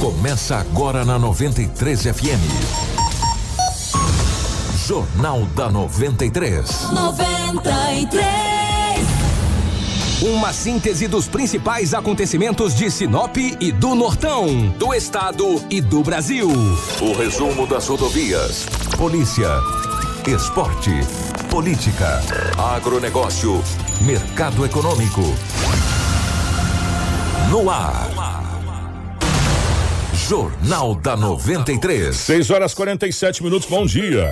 Começa agora na 93 FM. Jornal da 93. 93. Uma síntese dos principais acontecimentos de Sinop e do Nortão, do estado e do Brasil. O resumo das rodovias, polícia, esporte, política, agronegócio, mercado econômico. No ar. Jornal da 93. 6 horas 47 minutos, bom dia.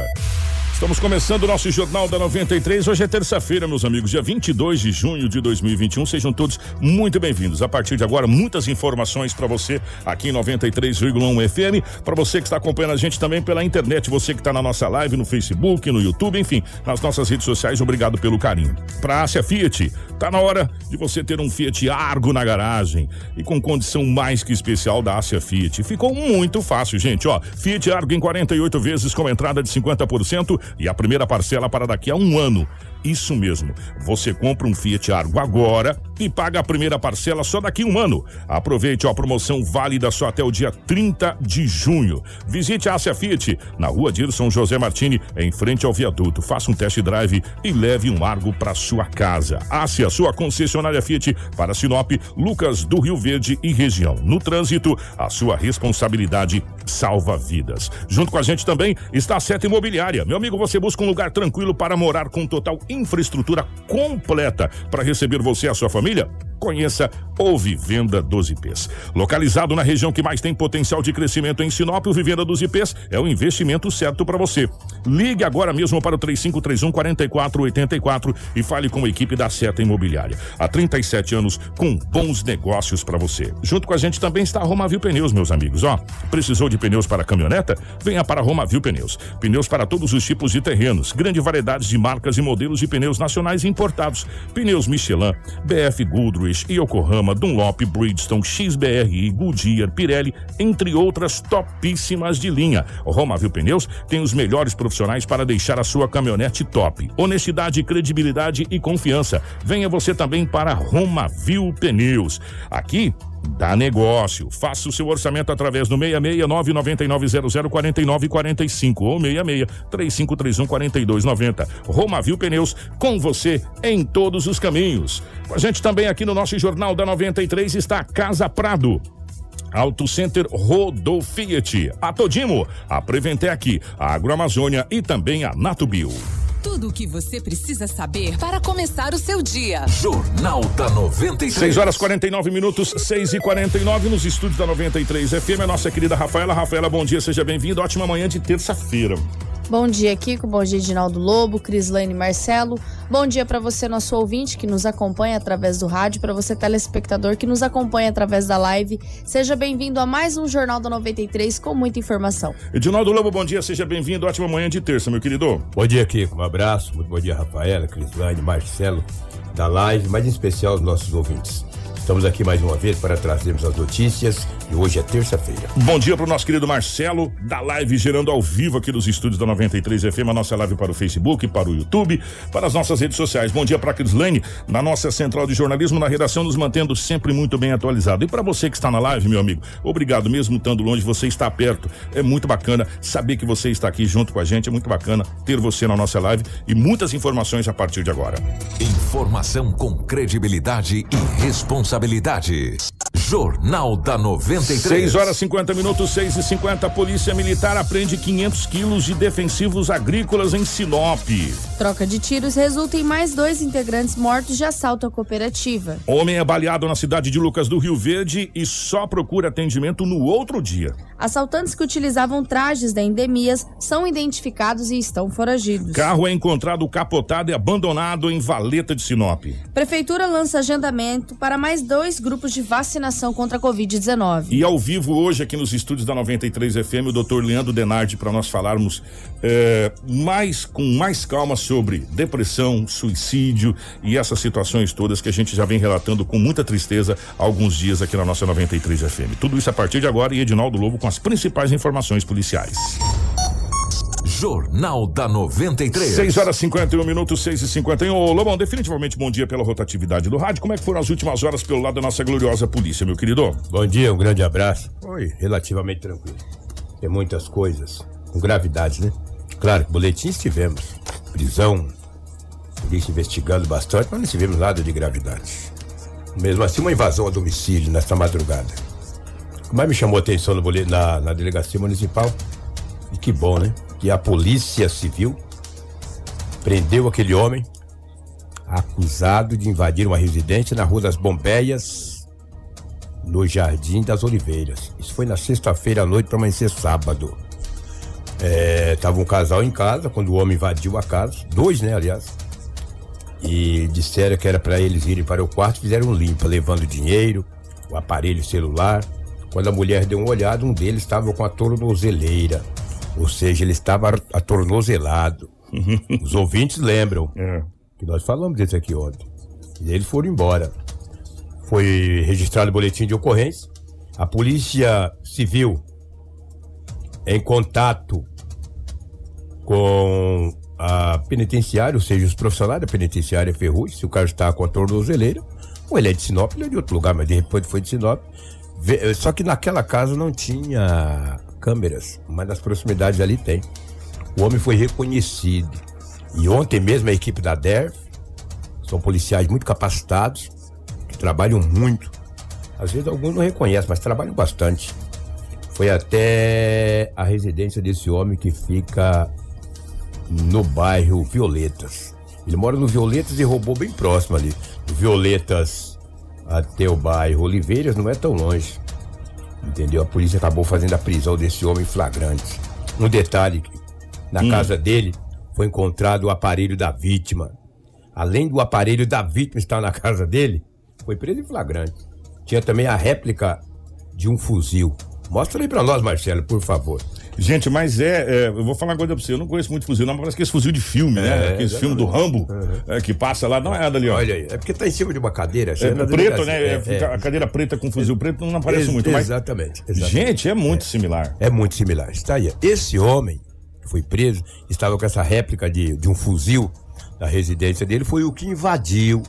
Estamos começando o nosso Jornal da 93. Hoje é terça-feira, meus amigos, dia 22 de junho de 2021. Sejam todos muito bem-vindos. A partir de agora, muitas informações para você aqui em 93,1 FM. Para você que está acompanhando a gente também pela internet, você que está na nossa live no Facebook, no YouTube, enfim, nas nossas redes sociais, obrigado pelo carinho. Para a Fiat, tá na hora de você ter um Fiat Argo na garagem e com condição mais que especial da Ásia Fiat. Ficou muito fácil, gente, ó. Fiat Argo em 48 vezes com entrada de 50% e a primeira parcela para daqui a um ano. Isso mesmo. Você compra um Fiat Argo agora e paga a primeira parcela só daqui um ano. Aproveite a promoção válida só até o dia 30 de junho. Visite a Ásia Fiat na rua Dirson José Martini, em frente ao viaduto. Faça um test drive e leve um Argo para sua casa. Ásia, sua concessionária Fiat para Sinop, Lucas do Rio Verde e região. No trânsito, a sua responsabilidade salva vidas. Junto com a gente também está a Seta Imobiliária. Meu amigo, você busca um lugar tranquilo para morar com total infraestrutura completa para receber você e a sua família? Conheça o Vivenda dos IPs. Localizado na região que mais tem potencial de crescimento em Sinop, o Vivenda dos IPs é o investimento certo para você. Ligue agora mesmo para o 3531 4484 e fale com a equipe da Seta Imobiliária. Há 37 anos com bons negócios para você. Junto com a gente também está a Romavil Pneus, meus amigos. Ó, precisou de pneus para caminhoneta? Venha para a Romavil Pneus. Pneus para todos os tipos de terrenos, grande variedade de marcas e modelos de pneus nacionais e importados. Pneus Michelin, BF Goodrich, Yokohama, Dunlop, Bridgestone, XBRI, Goodyear, Pirelli, entre outras topíssimas de linha. Romavil Pneus tem os melhores profissionais para deixar a sua caminhonete top. Honestidade, credibilidade e confiança. Venha você também para Romavil Pneus. Aqui dá negócio. Faça o seu orçamento através do 669-9900-4945 ou 66-3531-4290. Romavil Pneus, com você em todos os caminhos. Com a gente também aqui no nosso Jornal da 93 está a Casa Prado. Auto Center Rodo Fiat, a Todimo, a Preventec, a Agroamazônia e também a Natubio. Tudo o que você precisa saber para começar o seu dia. Jornal da 93. 6 horas 49 minutos, 6 e 49 nos estúdios da 93 FM. A nossa querida Rafaela. Rafaela, bom dia, seja bem-vinda. Ótima manhã de terça-feira. Bom dia, Kiko. Bom dia, Edinaldo Lobo, Crislane Marcelo. Bom dia para você, nosso ouvinte, que nos acompanha através do rádio, para você, telespectador, que nos acompanha através da live. Seja bem-vindo a mais um Jornal da 93 com muita informação. Edinaldo Lobo, bom dia, seja bem-vindo. Ótima manhã de terça, meu querido. Bom dia, Kiko. Um abraço. Muito bom dia, Rafaela, Crislane, Marcelo, da live, mas em especial os nossos ouvintes. Estamos aqui mais uma vez para trazermos as notícias e hoje é terça-feira. Bom dia para o nosso querido Marcelo, da live gerando ao vivo aqui dos estúdios da 93 FM, a nossa live para o Facebook, para o YouTube, para as nossas redes sociais. Bom dia para a Crislane, na nossa central de jornalismo, na redação, nos mantendo sempre muito bem atualizado. E para você que está na live, meu amigo, obrigado, mesmo estando longe, você está perto. É muito bacana saber que você está aqui junto com a gente, é muito bacana ter você na nossa live e muitas informações a partir de agora. Informação com credibilidade e responsabilidade. Jornal da 93. 6 horas 50 minutos, 6 e 50 Polícia Militar apreende 500 quilos de defensivos agrícolas em Sinop. Troca de tiros resulta em mais dois integrantes mortos de assalto à cooperativa. Homem é baleado na cidade de Lucas do Rio Verde e só procura atendimento no outro dia. Assaltantes que utilizavam trajes da endemias são identificados e estão foragidos. Carro é encontrado capotado e abandonado em Valeta de Sinop. Prefeitura lança agendamento para mais dois grupos de vacinação contra a Covid-19. E ao vivo hoje aqui nos estúdios da 93 FM, o doutor Leandro Denardi para nós falarmos é, mais com mais calma sobre depressão, suicídio e essas situações todas que a gente já vem relatando com muita tristeza há alguns dias aqui na nossa 93 FM. Tudo isso a partir de agora e Edinaldo Lobo com as principais informações policiais. Jornal da 93. 6 horas 51 minutos, 6 e 51 Ô, Lobão, definitivamente bom dia pela rotatividade do rádio. Como é que foram as últimas horas pelo lado da nossa gloriosa polícia, meu querido? Bom dia, um grande abraço. Foi relativamente tranquilo. Tem muitas coisas com gravidade, né? Claro que boletins tivemos. Prisão, polícia investigando bastante, mas não tivemos nada de gravidade. Mesmo assim, uma invasão a domicílio nesta madrugada. Que mais me chamou a atenção no boletim, na, na delegacia municipal, e que bom, né? Que a polícia civil prendeu aquele homem acusado de invadir uma residência na Rua das Bombeias, no Jardim das Oliveiras. Isso foi na sexta-feira à noite para amanhecer sábado. É, tava um casal em casa quando o homem invadiu a casa, dois, né, aliás. E disseram que era para eles irem para o quarto, fizeram limpa, levando dinheiro, o aparelho celular. Quando a mulher deu uma olhada, um deles estava com a tornozeleira, ou seja, ele estava atornozelado. Os ouvintes lembram É. que nós falamos disso aqui ontem. E eles foram embora. Foi registrado o boletim de ocorrência. A polícia civil, em contato com a penitenciária, ou seja, os profissionais da penitenciária Ferrugem, se o cara está com a tornozeleira, ou ele é de Sinop, ele é de outro lugar, mas de repente foi de Sinop. Vê- Só que naquela casa não tinha câmeras, mas nas proximidades ali tem. O homem foi reconhecido. E ontem mesmo a equipe da DERF, são policiais muito capacitados, que trabalham muito. Às vezes alguns não reconhecem, mas trabalham bastante. Foi até a residência desse homem que fica no bairro Violetas. Ele mora no Violetas e roubou bem próximo ali. Violetas até o bairro Oliveiras não é tão longe. Entendeu? A polícia acabou fazendo a prisão desse homem flagrante. Um detalhe, na casa dele foi encontrado o aparelho da vítima. Além do aparelho da vítima estar na casa dele, foi preso em flagrante. Tinha também a réplica de um fuzil. Mostra aí pra nós, Marcelo, por favor. Gente, mas é, é, Eu vou falar uma coisa pra você. Eu não conheço muito fuzil, não, mas parece que esse fuzil de filme, né? É, Aquele filme do Rambo é, que passa lá. Não é nada ali, ó. Olha aí, é porque tá em cima de uma cadeira. É, preto, né? É, é. A cadeira preta com fuzil preto não aparece Ex- muito, mas. Exatamente, exatamente. Gente, é muito similar. É muito similar. Está aí. Esse homem que foi preso estava com essa réplica de, de um fuzil na residência dele. Foi o que invadiu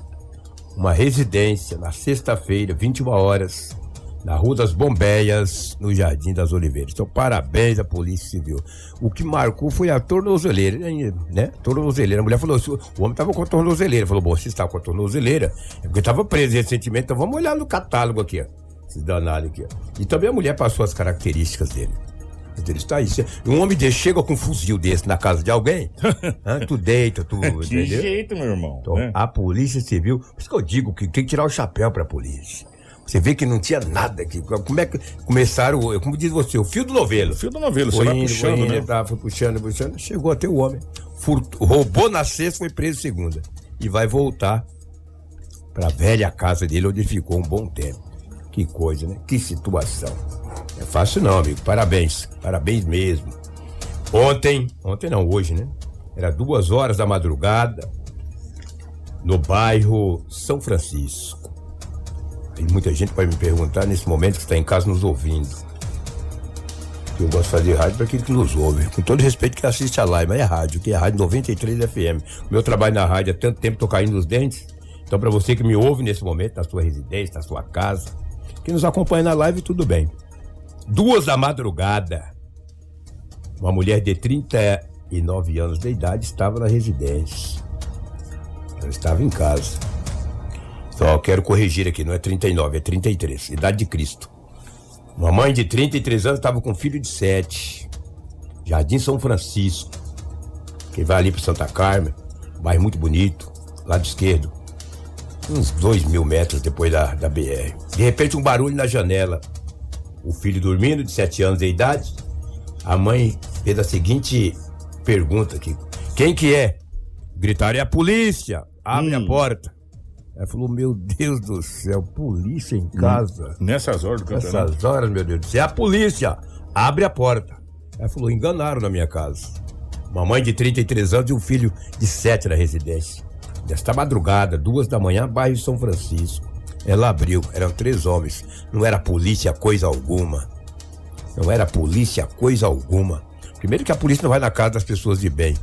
uma residência na sexta-feira, 21 horas, na Rua das Bombeias, no Jardim das Oliveiras. Então, parabéns à Polícia Civil. O que marcou foi a tornozeleira, né? Tornozeleira. A mulher falou: "Se o homem estava com a tornozeleira. Falou: bom, se está com a tornozeleira, é porque estava preso recentemente. Então, vamos olhar no catálogo aqui, ó. Esses danados aqui, ó. E também a mulher passou as características dele. Ele está aí. Um homem desse chega com um fuzil desse na casa de alguém, tu deita, tu. Que entendeu? jeito, meu irmão. Então, né? a polícia civil, por isso que eu digo que tem que tirar o chapéu pra polícia. Você vê que não tinha nada aqui. Como é que começaram, o- como diz você, o fio do novelo. Fio do novelo, você Foi vai indo, puxando, indo, né? tá, foi puxando, puxando, chegou até o homem. Furt- roubou na sexta, foi preso segunda. E vai voltar pra velha casa dele, onde ficou um bom tempo. Que coisa, né? Que situação. Não é fácil não, amigo. Parabéns. Parabéns mesmo. Ontem, ontem não, hoje, né? Era duas horas da madrugada, no bairro São Francisco. Tem muita gente vai me perguntar nesse momento que está em casa nos ouvindo. Eu gosto de fazer rádio para aquele que nos ouve. Com todo respeito que assiste a live, mas é rádio, que é rádio 93 FM. O meu trabalho na rádio há tanto tempo, tô caindo nos dentes. Então, para você que me ouve nesse momento, na sua residência, na sua casa, que nos acompanha na live, tudo bem. Duas da madrugada, uma mulher de 39 anos de idade estava na residência. Ela estava em casa. Só quero corrigir aqui, não é 39, é 33. Idade de Cristo. Uma mãe de 33 anos estava com um filho de 7. Jardim São Francisco. Quem vai ali para Santa Carmen, um bairro muito bonito, lado esquerdo. Uns dois mil metros depois da, da BR. De repente, um barulho na janela. O filho dormindo, de 7 anos de idade. A mãe fez a seguinte pergunta aqui: Quem que é? Gritaram: É a polícia! Abre a porta. Ela falou: Meu Deus do céu, polícia em casa. Nessas horas do campeonato. Essas horas, meu Deus do céu. É a polícia! Abre a porta. Ela falou: enganaram na minha casa. Uma mãe de 33 anos e um filho de 7 na residência. Nesta madrugada, duas da manhã, bairro São Francisco. Ela abriu, eram três homens. Não era polícia coisa alguma. Não era polícia coisa alguma. Primeiro que a polícia não vai na casa das pessoas de bem.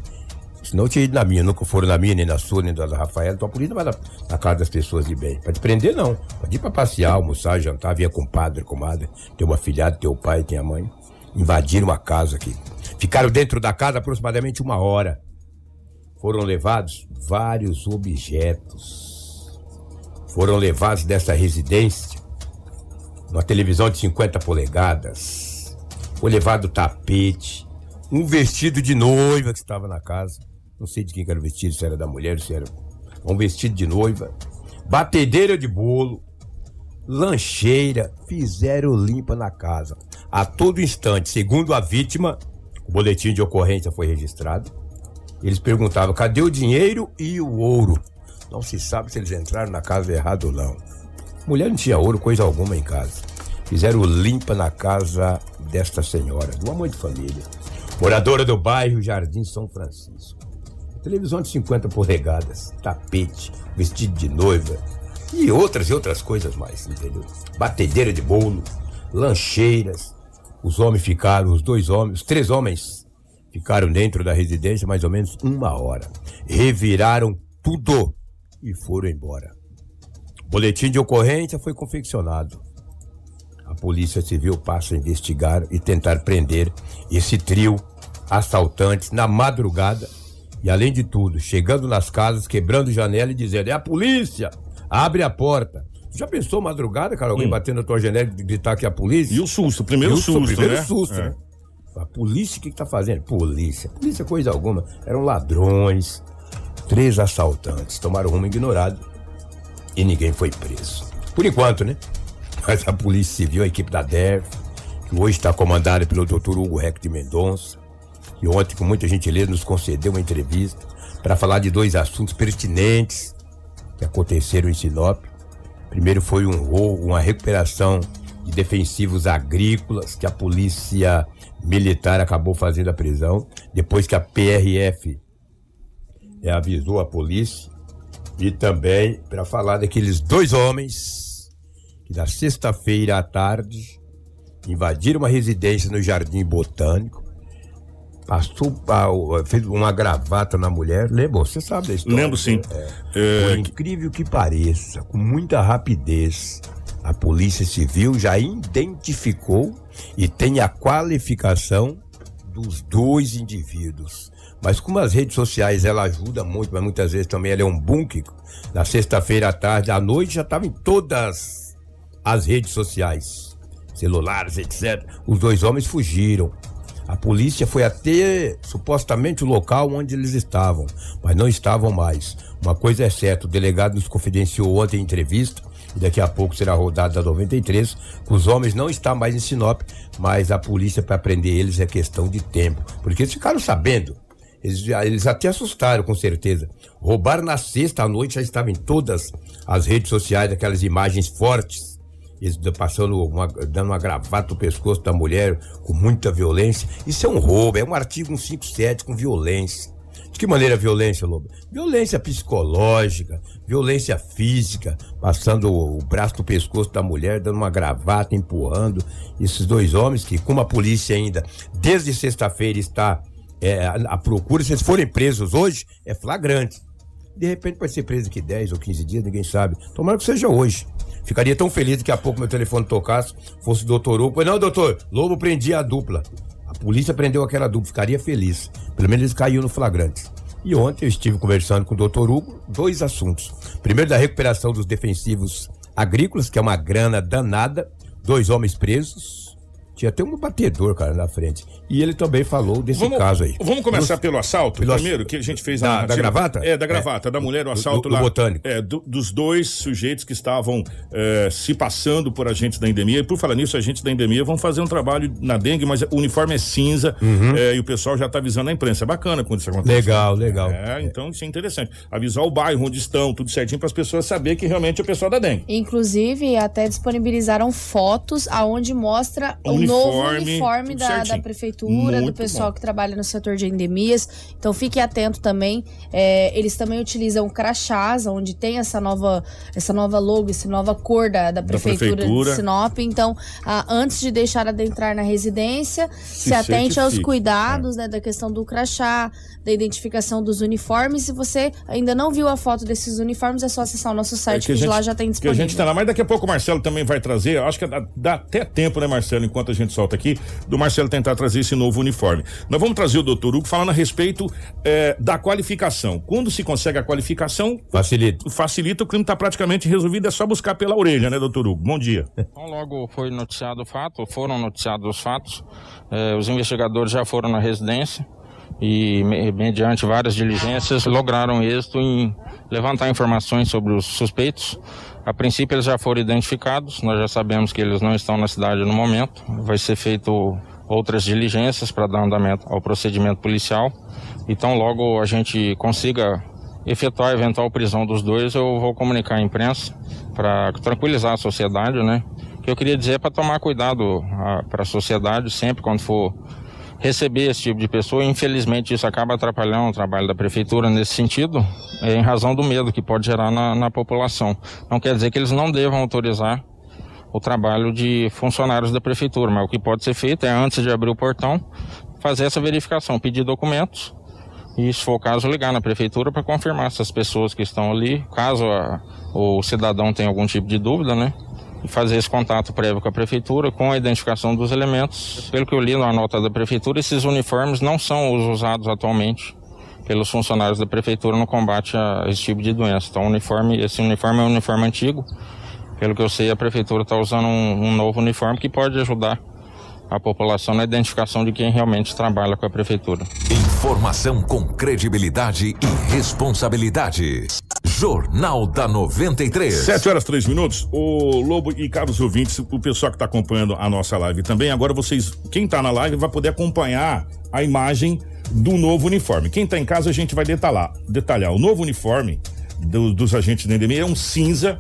Senão eu tinha ido na minha, nunca foram na minha, nem na sua, nem da Rafaela. Então a polícia não vai na, na casa das pessoas de bem. Pra te prender, não. Pode ir pra passear, almoçar, jantar, via com padre, comadre. Tem uma filhada, tem o pai, tem a mãe. Invadiram uma casa aqui. Ficaram dentro da casa aproximadamente uma hora. Foram levados vários objetos. Foram levados dessa residência uma televisão de 50 polegadas. Foi levado tapete, um vestido de noiva que estava na casa. Não sei de quem era o vestido, se era da mulher, se era um vestido de noiva. Batedeira de bolo, lancheira, fizeram limpa na casa. A todo instante, segundo a vítima, o boletim de ocorrência foi registrado. Eles perguntavam: cadê o dinheiro e o ouro? Não se sabe se eles entraram na casa errada ou não. Mulher não tinha ouro, coisa alguma em casa. Fizeram limpa na casa desta senhora, uma mãe de família, moradora do bairro Jardim São Francisco. Televisão de 50 polegadas, tapete, vestido de noiva e outras e outras coisas mais, entendeu? Batedeira de bolo, lancheiras. Os homens ficaram, os dois homens, os três homens ficaram dentro da residência mais ou menos uma hora. Reviraram tudo e foram embora. Boletim de ocorrência foi confeccionado. A Polícia Civil passa a investigar e tentar prender esse trio assaltantes na madrugada e, além de tudo, chegando nas casas, quebrando janela e dizendo: é a polícia! Abre a porta. Já pensou madrugada, cara? Alguém Hum. batendo na tua janela e gritar que é a polícia? E o susto, o primeiro o su- susto, primeiro né? susto, É. né? A polícia, o que, que tá fazendo? Polícia. Polícia, coisa alguma. Eram ladrões. Três assaltantes tomaram rumo ignorado e ninguém foi preso. Por enquanto, né? Mas a Polícia Civil, a equipe da DERF, que hoje está comandada pelo Dr. Hugo Reck de Mendonça, que ontem, com muita gentileza, nos concedeu uma entrevista para falar de dois assuntos pertinentes que aconteceram em Sinop. Primeiro foi um roubo, uma recuperação de defensivos agrícolas que a polícia militar acabou fazendo a prisão, depois que a PRF eh, avisou a polícia, e também para falar daqueles dois homens que na sexta-feira à tarde invadiram uma residência no Jardim Botânico, passou pa- fez uma gravata na mulher, lembra? Você sabe da história? Lembro sim. É, Por incrível que pareça, com muita rapidez, a Polícia Civil já identificou e tem a qualificação dos dois indivíduos. Mas como as redes sociais ela ajuda muito, mas muitas vezes também ela é um bunker. Na sexta-feira à tarde, à noite já estava em todas as redes sociais, celulares, etc. Os dois homens fugiram. A polícia foi até supostamente o local onde eles estavam, mas não estavam mais. Uma coisa é certa, o delegado nos confidenciou ontem em entrevista, e daqui a pouco será rodada da 93, que os homens não estão mais em Sinop, mas a polícia para prender eles é questão de tempo. Porque eles ficaram sabendo. Eles, eles até assustaram, com certeza. Roubaram na sexta à noite, já estava em todas as redes sociais, aquelas imagens fortes passando uma, dando uma gravata no pescoço da mulher com muita violência. Isso é um roubo, é um artigo 157 com violência. De que maneira violência, Lobo? Violência psicológica, violência física, passando o, o braço no pescoço da mulher, dando uma gravata, empurrando. Esses dois homens que, como a polícia ainda, desde sexta-feira está é, a procura, se eles forem presos hoje, é flagrante. De repente pode ser preso aqui 10 ou 15 dias, ninguém sabe. Tomara que seja hoje. Ficaria tão feliz daqui a pouco meu telefone tocasse, fosse o doutor Hugo. Não, doutor, Lobo prendia a dupla. A polícia prendeu aquela dupla, ficaria feliz. Pelo menos eles caíram no flagrante. E ontem eu estive conversando com o doutor Hugo, dois assuntos. Primeiro, da recuperação dos defensivos agrícolas, que é uma grana danada, dois homens presos. Tinha até um batedor, cara, na frente. E ele também falou desse Vamos, caso aí. vamos começar pelo assalto pelo ass- primeiro, que a gente fez Da- a da gravata? É, da gravata, da mulher, o assalto do- do lá. botânico. É, do- dos dois sujeitos que estavam é, se passando por agentes da endemia. E por falar nisso, agentes da endemia vão fazer um trabalho na dengue, mas o uniforme é cinza é, e o pessoal já está avisando a imprensa. É bacana quando isso acontece. Legal, legal. É, então isso é interessante. Avisar o bairro onde estão, tudo certinho, para as pessoas saberem que realmente é o pessoal da dengue. Inclusive, até disponibilizaram fotos aonde mostra O o, uniforme. Novo uniforme da, da, prefeitura, Muito do pessoal bom. que trabalha no setor de endemias. Então fique atento também. É, eles também utilizam crachás, onde tem essa nova, essa nova logo, essa nova cor da, da, prefeitura, da prefeitura, de Sinop. Então, ah, antes de deixar adentrar na residência, se, se atente aos cuidados é. né, da questão do crachá, da identificação dos uniformes. Se você ainda não viu a foto desses uniformes, é só acessar o nosso site, é que, que gente, lá já tem disponível. Que a gente tá lá, mas daqui a pouco o Marcelo também vai trazer. Acho que dá, dá até tempo, né, Marcelo, enquanto a gente solta aqui, do Marcelo tentar trazer esse novo uniforme. Nós vamos trazer o doutor Hugo falando a respeito é, da qualificação. Quando se consegue a qualificação, facilita. Facilita, o crime está praticamente resolvido, é só buscar pela orelha, né, doutor Hugo? Bom dia. Então, logo foi noticiado o fato, foram noticiados os fatos, é, os investigadores já foram na residência e, mediante várias diligências, lograram êxito em levantar informações sobre os suspeitos. A princípio, eles já foram identificados, nós já sabemos que eles não estão na cidade no momento. Vai ser feito outras diligências para dar andamento ao procedimento policial. Então, logo a gente consiga efetuar a eventual prisão dos dois, eu vou comunicar à imprensa para tranquilizar a sociedade, né? O que eu queria dizer é para tomar cuidado para a sociedade sempre quando for receber esse tipo de pessoa. Infelizmente, isso acaba atrapalhando o trabalho da prefeitura nesse sentido, é, em razão do medo que pode gerar na, na população. Não quer dizer que eles não devam autorizar o trabalho de funcionários da prefeitura, mas o que pode ser feito é, antes de abrir o portão, fazer essa verificação, pedir documentos e, se for o caso, ligar na prefeitura para confirmar essas pessoas que estão ali, caso a, o cidadão tenha algum tipo de dúvida, né? Fazer esse contato prévio com a prefeitura com a identificação dos elementos. Pelo que eu li na nota da prefeitura, esses uniformes não são os usados atualmente pelos funcionários da prefeitura no combate a esse tipo de doença. Então, uniforme, esse uniforme é um uniforme antigo. Pelo que eu sei, a prefeitura está usando um, um novo uniforme que pode ajudar a população na identificação de quem realmente trabalha com a prefeitura. Informação com credibilidade e responsabilidade. Jornal da 93. 7 horas 3 minutos. O Lobo e caros ouvintes, o pessoal que está acompanhando a nossa live também, agora vocês, quem está na live vai poder acompanhar a imagem do novo uniforme. Quem está em casa, a gente vai detalhar. detalhar. O novo uniforme do, dos agentes da endemia é um cinza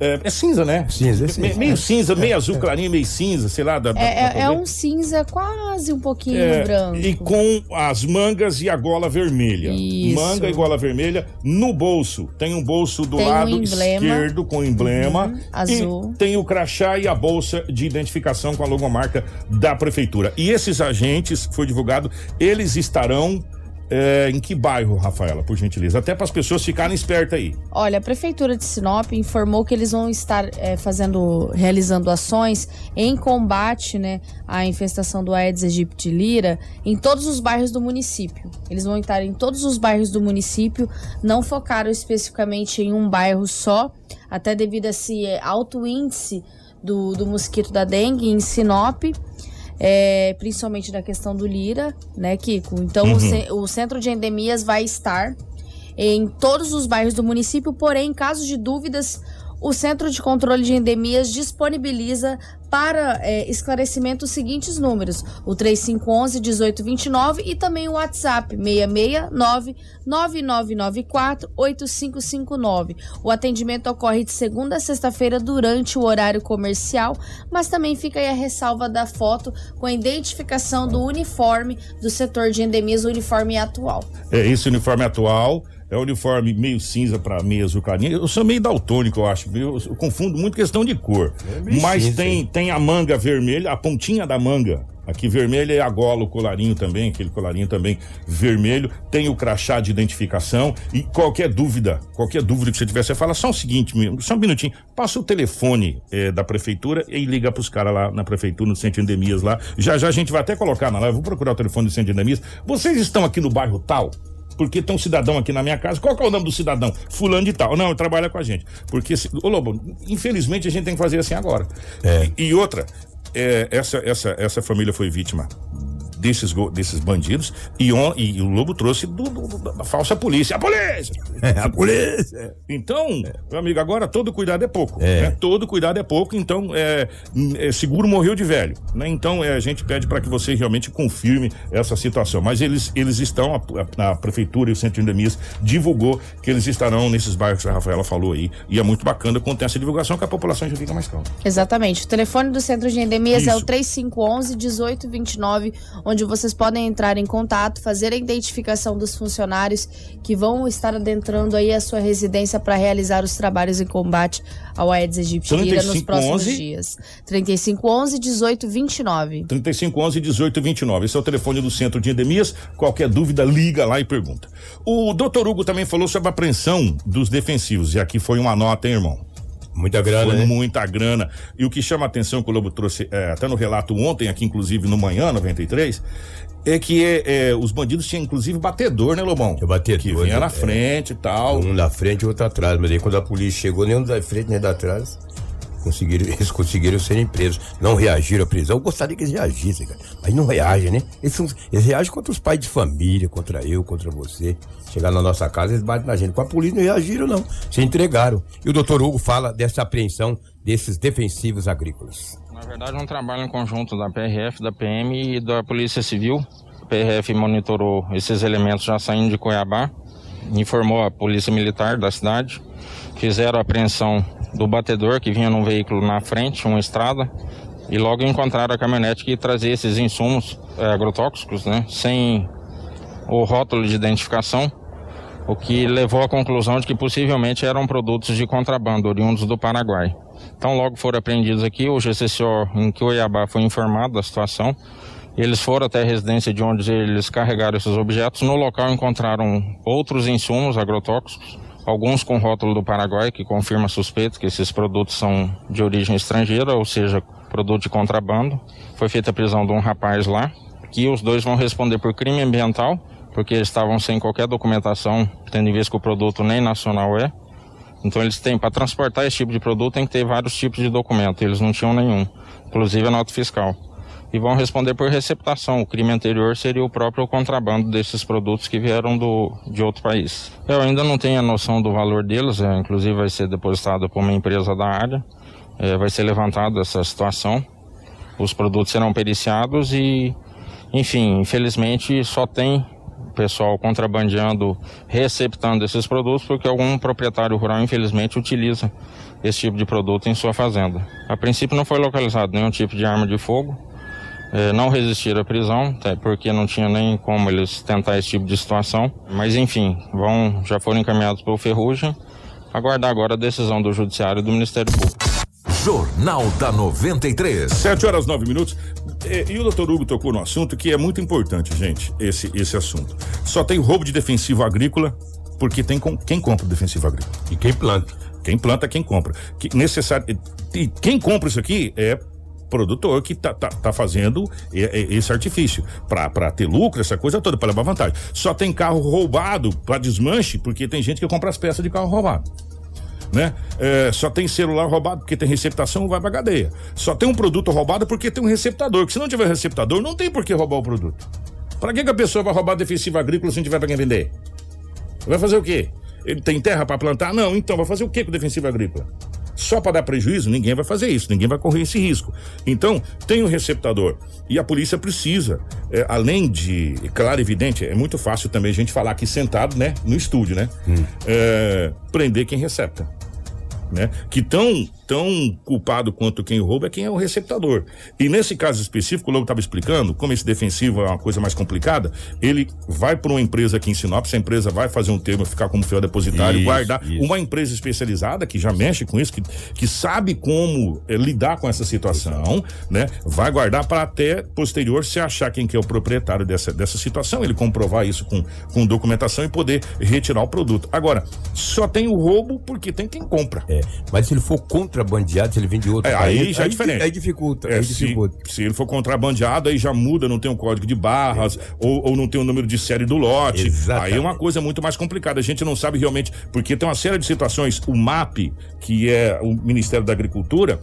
é, é, cinza, né? Cinza, é cinza. meio cinza, meio azul clarinho, meio cinza, sei lá. Da, é, é, é um cinza quase um pouquinho é, branco. E com as mangas e a gola vermelha. Isso. Manga e gola vermelha. No bolso, tem um bolso do tem lado um esquerdo com emblema. Uhum, azul. E tem o crachá e a bolsa de identificação com a logomarca da prefeitura. E esses agentes, foi divulgado, eles estarão é, em que bairro, Rafaela, por gentileza? Até para as pessoas ficarem espertas aí. Olha, a Prefeitura de Sinop informou que eles vão estar é, fazendo, realizando ações em combate né, à infestação do Aedes aegypti lira em todos os bairros do município. Eles vão estar em todos os bairros do município, não focaram especificamente em um bairro só, até devido a esse alto índice do, do mosquito da dengue em Sinop é, principalmente da questão do Lira, né, Kiko? Então uhum. o, o centro de endemias vai estar em todos os bairros do município, porém, em caso de dúvidas, o Centro de Controle de Endemias disponibiliza para é, esclarecimento os seguintes números: o 3511-1829 e também o WhatsApp 669-9994-8559. O atendimento ocorre de segunda a sexta-feira durante o horário comercial, mas também fica aí a ressalva da foto com a identificação do uniforme do setor de endemias, o uniforme atual. É esse uniforme atual é o uniforme meio cinza para meio azul clarinho. Eu sou meio daltônico, eu acho. Eu, eu confundo muito questão de cor. É Mas cinza, tem, tem a manga vermelha, a pontinha da manga. Aqui vermelha é a gola, o colarinho também, aquele colarinho também vermelho. Tem o crachá de identificação. E qualquer dúvida, qualquer dúvida que você tiver, você fala só o seguinte, só um minutinho. Passa o telefone é, da prefeitura e liga pros caras lá na prefeitura, no centro de endemias lá. Já já a gente vai até colocar na live. Vou procurar o telefone do centro de endemias. Vocês estão aqui no bairro tal? Porque tem um cidadão aqui na minha casa. Qual que é o nome do cidadão? Fulano de tal. Não, ele trabalha com a gente. Porque, ô Lobo, infelizmente a gente tem que fazer assim agora. É. E, e outra, é, essa, essa, essa família foi vítima desses, desses bandidos e, on- e o Lobo trouxe do, do- do- da falsa polícia. A polícia! É, a polícia. Então, meu amigo, agora todo cuidado é pouco. É. né? Todo cuidado é pouco, então é, é, seguro morreu de velho. Né? Então é, a gente pede para que você realmente confirme essa situação. Mas eles, eles estão, a, a- a prefeitura e o centro de endemias divulgou que eles estarão nesses bairros que a Rafaela falou aí. E é muito bacana quando tem essa divulgação que a população já fica mais calma. Exatamente. O telefone do Centro de Endemias é o Isso. 3511 1829, onde vocês podem entrar em contato, fazer a identificação dos funcionários que vão estar adentrando aí a sua residência para realizar os trabalhos em combate ao Aedes aegypti nos 3511. próximos dias. 3511 1829. 3511 1829. Esse é o telefone do Centro de Endemias. Qualquer dúvida, liga lá e pergunta. O doutor Hugo também falou sobre a apreensão dos defensivos. E aqui foi uma nota, hein, irmão? Muita grana, Foi né? muita grana. E o que chama a atenção que o Lobo trouxe é, até no relato ontem, aqui inclusive no Manhã 93, é que é, é, os bandidos tinham inclusive batedor, né, Lobão? Tinha batedor, Que vinha né? na É. frente e tal. Um na frente e outro atrás. Mas aí quando a polícia chegou, nem um da frente nem da trás, conseguiram, eles conseguiram serem presos. Não reagiram à prisão. Eu gostaria que eles reagissem, cara. Mas não reagem, né? Eles, são- eles reagem contra os pais de família, contra eu, contra você. Chegar na nossa casa, eles batem na gente. Com a polícia não reagiram, não. Se entregaram. E o doutor Hugo fala dessa apreensão desses defensivos agrícolas. Na verdade, é um trabalho em conjunto da PRF, da PM e da Polícia Civil. A PRF monitorou esses elementos já saindo de Cuiabá, informou a Polícia Militar da cidade, fizeram a apreensão do batedor que vinha num veículo na frente, uma estrada, e logo encontraram a caminhonete que trazia esses insumos eh, agrotóxicos, né, sem o rótulo de identificação, o que levou à conclusão de que possivelmente eram produtos de contrabando oriundos do Paraguai. Então, logo foram apreendidos aqui, o GCCO em Cuiabá foi informado da situação. Eles foram até a residência de onde eles carregaram esses objetos. No local encontraram outros insumos agrotóxicos, alguns com rótulo do Paraguai, que confirma a suspeita que esses produtos são de origem estrangeira, ou seja, produto de contrabando. Foi feita a prisão de um rapaz lá, que os dois vão responder por crime ambiental, porque eles estavam sem qualquer documentação, tendo em vista que o produto nem nacional é. Então eles têm, para transportar esse tipo de produto, tem que ter vários tipos de documento. Eles não tinham nenhum, inclusive a nota fiscal. E vão responder por receptação. O crime anterior seria o próprio contrabando desses produtos que vieram do, de outro país. Eu ainda não tenho a noção do valor deles, é, inclusive vai ser depositado por uma empresa da área. É, vai ser levantada essa situação. Os produtos serão periciados e, enfim, infelizmente só tem pessoal contrabandeando, receptando esses produtos, porque algum proprietário rural, infelizmente, utiliza esse tipo de produto em sua fazenda. A princípio não foi localizado nenhum tipo de arma de fogo, eh, não resistiram à prisão, até porque não tinha nem como eles tentar esse tipo de situação. Mas enfim, vão, já foram encaminhados pelo Ferrugem. Aguardar agora a decisão do Judiciário e do Ministério Público. Jornal da 93. 7 horas 9 minutos. E, e o doutor Hugo tocou no assunto que é muito importante, gente, esse, esse assunto. Só tem roubo de defensivo agrícola porque tem com, quem compra o defensivo agrícola. E quem planta? Quem planta, quem compra. Que necessário, e quem compra isso aqui é produtor que tá, tá, tá fazendo e- e- esse artifício para ter lucro, essa coisa toda, para levar vantagem. Só tem carro roubado para desmanche porque tem gente que compra as peças de carro roubado né? É, só tem celular roubado porque tem receptação, vai pra cadeia. Só tem um produto roubado porque tem um receptador. Que se não tiver receptador, não tem por que roubar o produto. Pra que, que a pessoa vai roubar defensivo agrícola se não tiver pra quem vender? Vai fazer o quê? Ele tem terra pra plantar? Não, então vai fazer o quê com o defensivo agrícola? Só para dar prejuízo? Ninguém vai fazer isso, ninguém vai correr esse risco. Então, tem o receptador. E a polícia precisa, é, além de, claro, evidente, é muito fácil também a gente falar aqui sentado, né, no estúdio, né? É, prender quem recepta né? Que tão, tão culpado quanto quem rouba é quem é o receptador. E nesse caso específico, o Lobo estava explicando, como esse defensivo é uma coisa mais complicada, ele vai para uma empresa aqui em Sinop, essa empresa vai fazer um termo, ficar como fiel depositário, Isso, guardar isso. uma empresa especializada que já mexe com isso, que, que sabe como eh, lidar com essa situação, né? Vai guardar para até posterior se achar quem que é o proprietário dessa, dessa situação, ele comprovar isso com, com documentação e poder retirar o produto. Agora, só tem o roubo porque tem quem compra. É, mas se ele for contrabandeado, se ele vem de outro É, país, aí já é diferente. Aí dificulta, É, aí se, dificulta. se ele for contrabandeado, aí já muda, não tem um código de barras, ou, ou não tem o número de série do lote. Exatamente. Aí é uma coisa muito mais complicada. A gente não sabe realmente, porque tem uma série de situações. O MAP, que é o Ministério da Agricultura,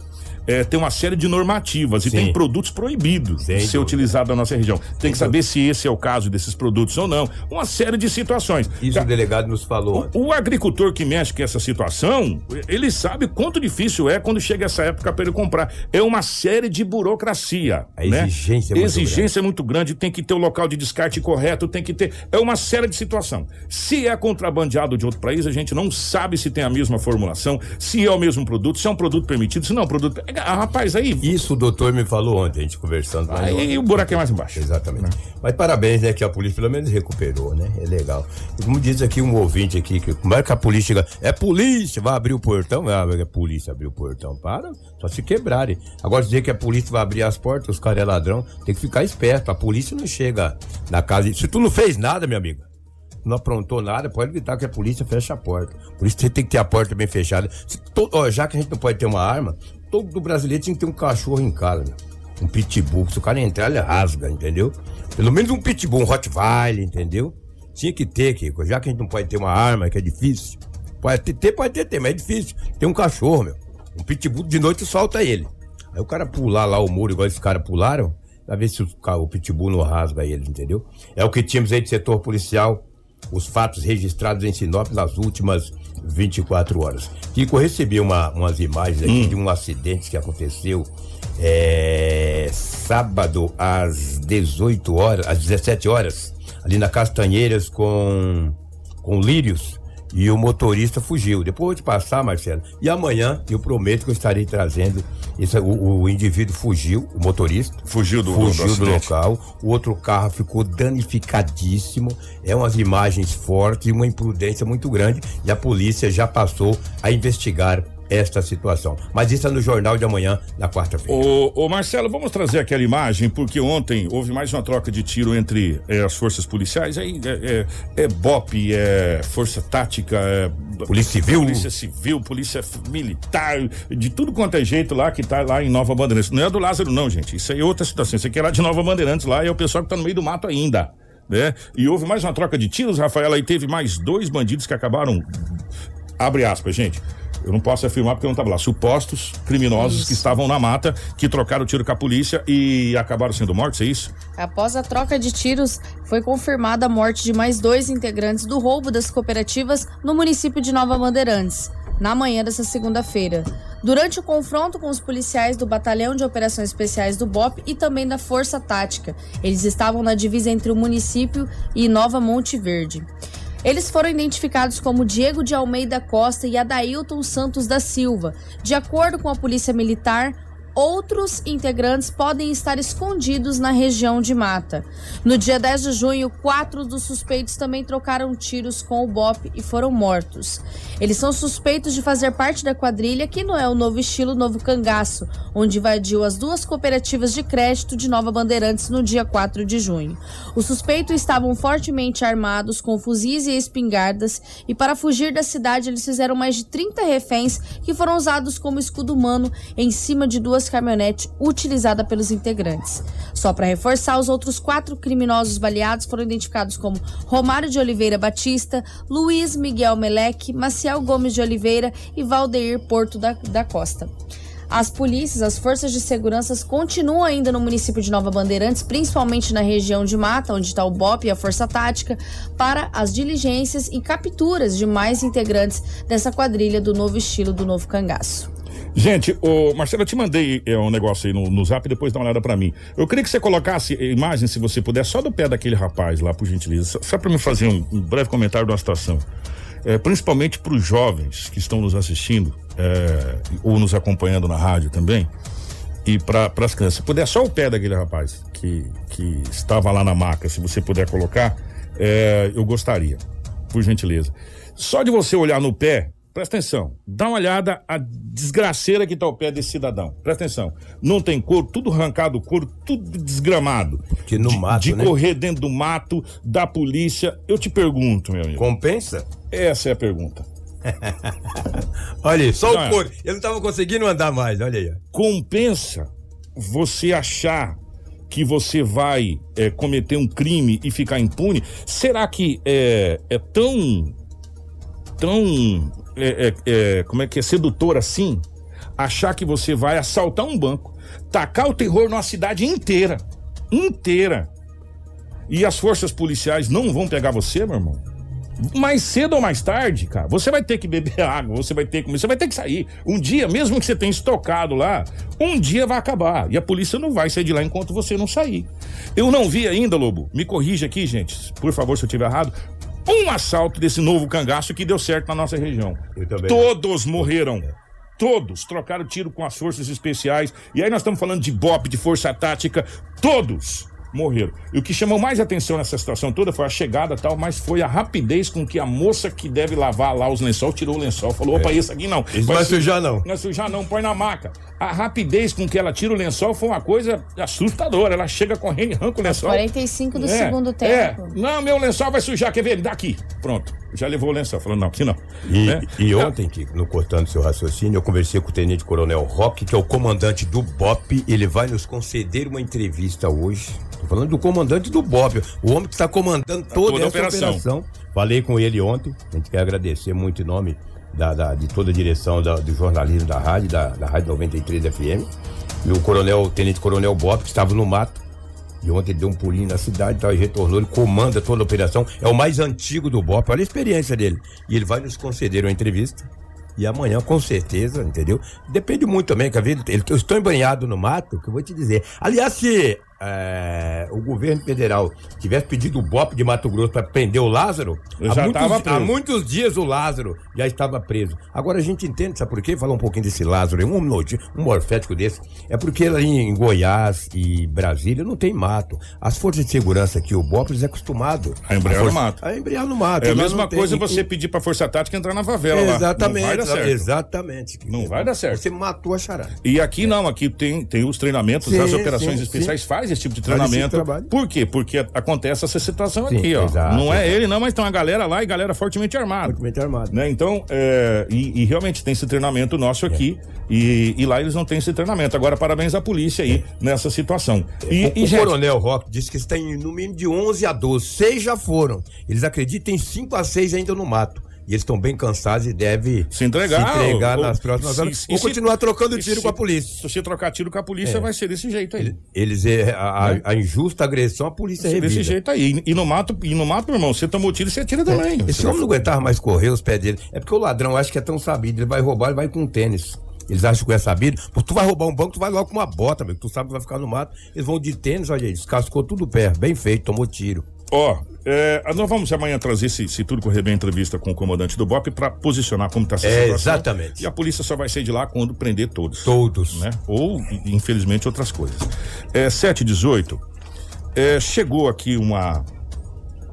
é, tem uma série de normativas e Sim. tem produtos proibidos Sem de ser utilizado na nossa região. Tem que saber se esse é o caso desses produtos ou não. Uma série de situações. Isso Ca- o delegado nos falou o, o agricultor que mexe com essa situação, ele sabe quanto difícil é quando chega essa época para ele comprar. É uma série de burocracia. A né? exigência é muito Exigência é muito grande, tem que ter o local de descarte correto, tem que ter. É uma série de situação. Se é contrabandeado de outro país, a gente não sabe se tem a mesma formulação, se é o mesmo produto, se é um produto permitido, se não é um produto. Ah, rapaz, aí. Isso o doutor me falou ontem, a gente conversando. Aí o buraco é mais embaixo. Exatamente. Mas parabéns, né, que a polícia pelo menos recuperou, né? É legal. E como diz aqui um ouvinte aqui, que como é que a polícia chega? É polícia, vai abrir o portão? Ah, é polícia abrir o portão. Para, só se quebrarem. Agora dizer que a polícia vai abrir as portas, os caras é ladrão, tem que ficar esperto. A polícia não chega na casa. Se tu não fez nada, minha amiga, não aprontou nada, pode evitar que a polícia feche a porta. Por isso você tem que ter a porta bem fechada. Ó, já que a gente não pode ter uma arma, todo brasileiro tinha que ter um cachorro em casa, né? Um pitbull. Se o cara entrar, ele rasga, entendeu? Pelo menos um pitbull, um Rottweiler, entendeu? Tinha que ter, Kiko. Já que a gente não pode ter uma arma, que é difícil. Pode ter, pode ter, ter, mas é difícil. Tem um cachorro, meu. Um pitbull de noite solta ele. Aí o cara pular lá o muro, igual esses caras pularam, pra ver se o, o pitbull não rasga eles, entendeu? É o que tínhamos aí de setor policial, os fatos registrados em Sinop nas últimas 24 horas. Kiko, eu recebi uma- umas imagens aqui de um acidente que aconteceu é, sábado às 18 horas, às 17 horas, ali na Castanheiras com, com Lírios. E o motorista fugiu. Depois eu vou te passar, Marcelo. E amanhã eu prometo que eu estarei trazendo. Esse, o, o indivíduo fugiu, o motorista. Fugiu do- do- fugiu do do, acidente. local. O outro carro ficou danificadíssimo. É umas imagens fortes e uma imprudência muito grande. E a polícia já passou a investigar esta situação. Mas isso é no jornal de amanhã, na quarta-feira. Ô, ô, Marcelo, vamos trazer aquela imagem, porque ontem houve mais uma troca de tiro entre eh, as forças policiais. Aí é, é, é BOP, é Força Tática, é. Polícia Civil. Polícia Civil, Polícia Militar, de tudo quanto é jeito lá que tá lá em Nova Bandeirantes. Não é do Lázaro, não, gente. Isso aí é outra situação. Isso aqui é lá de Nova Bandeirantes, lá é o pessoal que tá no meio do mato ainda. Né? E houve mais uma troca de tiros, Rafaela, e teve mais dois bandidos que acabaram abre aspas, gente. Eu não posso afirmar porque eu não estava lá. Supostos criminosos que estavam na mata, que trocaram tiro com a polícia e acabaram sendo mortos, é isso? Após a troca de tiros, foi confirmada a morte de mais dois integrantes do roubo das cooperativas no município de Nova Bandeirantes, na manhã dessa segunda-feira. Durante o confronto com os policiais do Batalhão de Operações Especiais do BOP e também da Força Tática, eles estavam na divisa entre o município e Nova Monte Verde. Eles foram identificados como Diego de Almeida Costa e Adailton Santos da Silva. De acordo com a Polícia Militar, outros integrantes podem estar escondidos na região de mata. No dia 10 de junho, quatro dos suspeitos também trocaram tiros com o BOP e foram mortos. Eles são suspeitos de fazer parte da quadrilha que não é o novo estilo Novo Cangaço, onde invadiu as duas cooperativas de crédito de Nova Bandeirantes no dia 4 de junho. Os suspeitos estavam fortemente armados com fuzis e espingardas e para fugir da cidade eles fizeram mais de 30 reféns que foram usados como escudo humano em cima de duas caminhonetes utilizadas pelos integrantes. Só para reforçar, os outros quatro criminosos baleados foram identificados como Romário de Oliveira Batista, Luiz Miguel Meleque, Maciel Gomes de Oliveira e Valdeir Porto da, da Costa. As polícias, as forças de segurança continuam ainda no município de Nova Bandeirantes, principalmente na região de Mata, onde está o BOP e a Força Tática, para as diligências e capturas de mais integrantes dessa quadrilha do novo estilo do novo cangaço. Gente, ô, Marcelo, eu te mandei é, um negócio aí no, no zap, depois dá uma olhada pra mim. Eu queria que você colocasse imagem, se você puder, só do pé daquele rapaz lá, por gentileza. Só, pra me fazer um, um breve comentário da situação. É, principalmente para os jovens que estão nos assistindo é, ou nos acompanhando na rádio também. E para as crianças. Se puder, só o pé daquele rapaz que, que estava lá na maca, se você puder colocar, é, eu gostaria, por gentileza. Só de você olhar no pé, presta atenção, dá uma olhada a desgraceira que tá o pé desse cidadão. Presta atenção. Não tem couro, tudo arrancado, couro, tudo desgramado. Que no de, mato, De né? correr dentro do mato, da polícia. Eu te pergunto, meu amigo. Compensa? Essa é a pergunta. Olha aí, só Não, é. o couro. Ele não tava conseguindo andar mais, olha aí. compensa você achar que você vai é, cometer um crime e ficar impune? Será que é, é tão. tão. É, é, é, como é que é? sedutor assim? achar que você vai assaltar um banco, tacar o terror numa cidade inteira. Inteira. E as forças policiais não vão pegar você, meu irmão? mais cedo ou mais tarde, cara, você vai ter que beber água, você vai ter que comer, você vai ter que sair. Um dia, mesmo que você tenha estocado lá, um dia vai acabar. E a polícia não vai sair de lá enquanto você não sair. Eu não vi ainda, Lobo, me corrija aqui, gente, por favor, se eu estiver errado. Um assalto desse novo cangaço que deu certo na nossa região. Todos morreram. Todos trocaram tiro com as forças especiais. E aí nós estamos falando de BOP, de força tática. Todos morreram. E o que chamou mais atenção nessa situação toda foi a chegada tal, mas foi a rapidez com que a moça que deve lavar lá os lençol tirou o lençol. Falou: opa, é. isso aqui não. Isso vai sujar não. Não é sujar não, põe na maca. A rapidez com que ela tira o lençol foi uma coisa assustadora. Ela chega correndo e arranca o lençol. 45 do é, segundo tempo. É. Não, meu lençol vai sujar, quer ver? Daqui. Pronto. Já levou o lençol. Falou: não, aqui não. E, né? e ontem, que no cortando seu raciocínio, eu conversei com o Tenente Coronel Roque, que é o comandante do BOP. Ele vai nos conceder uma entrevista hoje Tô falando do comandante do Bob, o homem que está comandando toda, toda essa operação. operação. Falei com ele ontem, a gente quer agradecer muito em nome da, da de toda a direção da, do jornalismo da rádio, da, da Rádio 93 FM. E o coronel, o tenente coronel Bob, que estava no mato. E ontem deu um pulinho na cidade tal, e retornou, ele comanda toda a operação. É o mais antigo do BOP, olha a experiência dele. E ele vai nos conceder uma entrevista. E amanhã, com certeza, entendeu? Depende muito também, que a vida. Eu estou embanhado no mato, que eu vou te dizer. Aliás, se é, o governo federal tivesse pedido o BOP de Mato Grosso para prender o Lázaro, há muitos, há muitos, dias o Lázaro já estava preso. Agora a gente entende, sabe por quê? Falar um pouquinho desse Lázaro, um, um morfético desse, é porque ali em Goiás e Brasília não tem mato. As forças de segurança aqui, o BOP, eles é acostumado a embriar no mato. A embriar no mato. É a mesma coisa tem... você pedir para a Força Tática entrar na favela exatamente, lá. Não vai dar certo. Exatamente. Não vai dar certo. Você matou a charada. E aqui é. não, aqui tem, tem os treinamentos, sim, as operações sim, especiais sim. faz esse tipo de treinamento. Por quê? Porque acontece essa situação Sim, aqui, ó. Exato, não é exato. ele, não, mas tem uma galera lá e galera fortemente armada. Fortemente armada. Né? Então, é, e, e, realmente tem esse treinamento nosso é. aqui. E, e, lá eles não têm esse treinamento. Agora, parabéns à polícia aí é. nessa situação. E, o, e, o gente... Coronel Rock disse que tem no mínimo de 11 a 12. Seis já foram. Eles acreditam em 5 a 6 ainda no mato e eles estão bem cansados e devem se entregar, se entregar ou, nas próximas se, horas. Ou continuar trocando tiro se, com a polícia. Se você trocar tiro com a polícia, é. vai ser desse jeito aí. Eles, é, a, né? a, injusta agressão, a polícia revida. Desse jeito aí. E no mato, e no mato, meu irmão, você tomou tiro, você atira também. É. Esse homem não aguentava mais correr os pés dele. É porque o ladrão acha que é tão sabido. Ele vai roubar, ele vai com um tênis. Eles acham que é sabido. Pô, tu vai roubar um banco, tu vai logo com uma bota, meu. Tu sabe que vai ficar no mato. Eles vão de tênis, olha aí, descascou tudo o pé. Bem feito, tomou tiro. Ó, é, nós vamos amanhã trazer, se, se, tudo correr bem, entrevista com o comandante do BOP para posicionar como está essa é, situação. Exatamente. E a polícia só vai sair de lá quando prender todos. Todos. Né? Ou, infelizmente, outras coisas. É, 718, é, chegou aqui uma,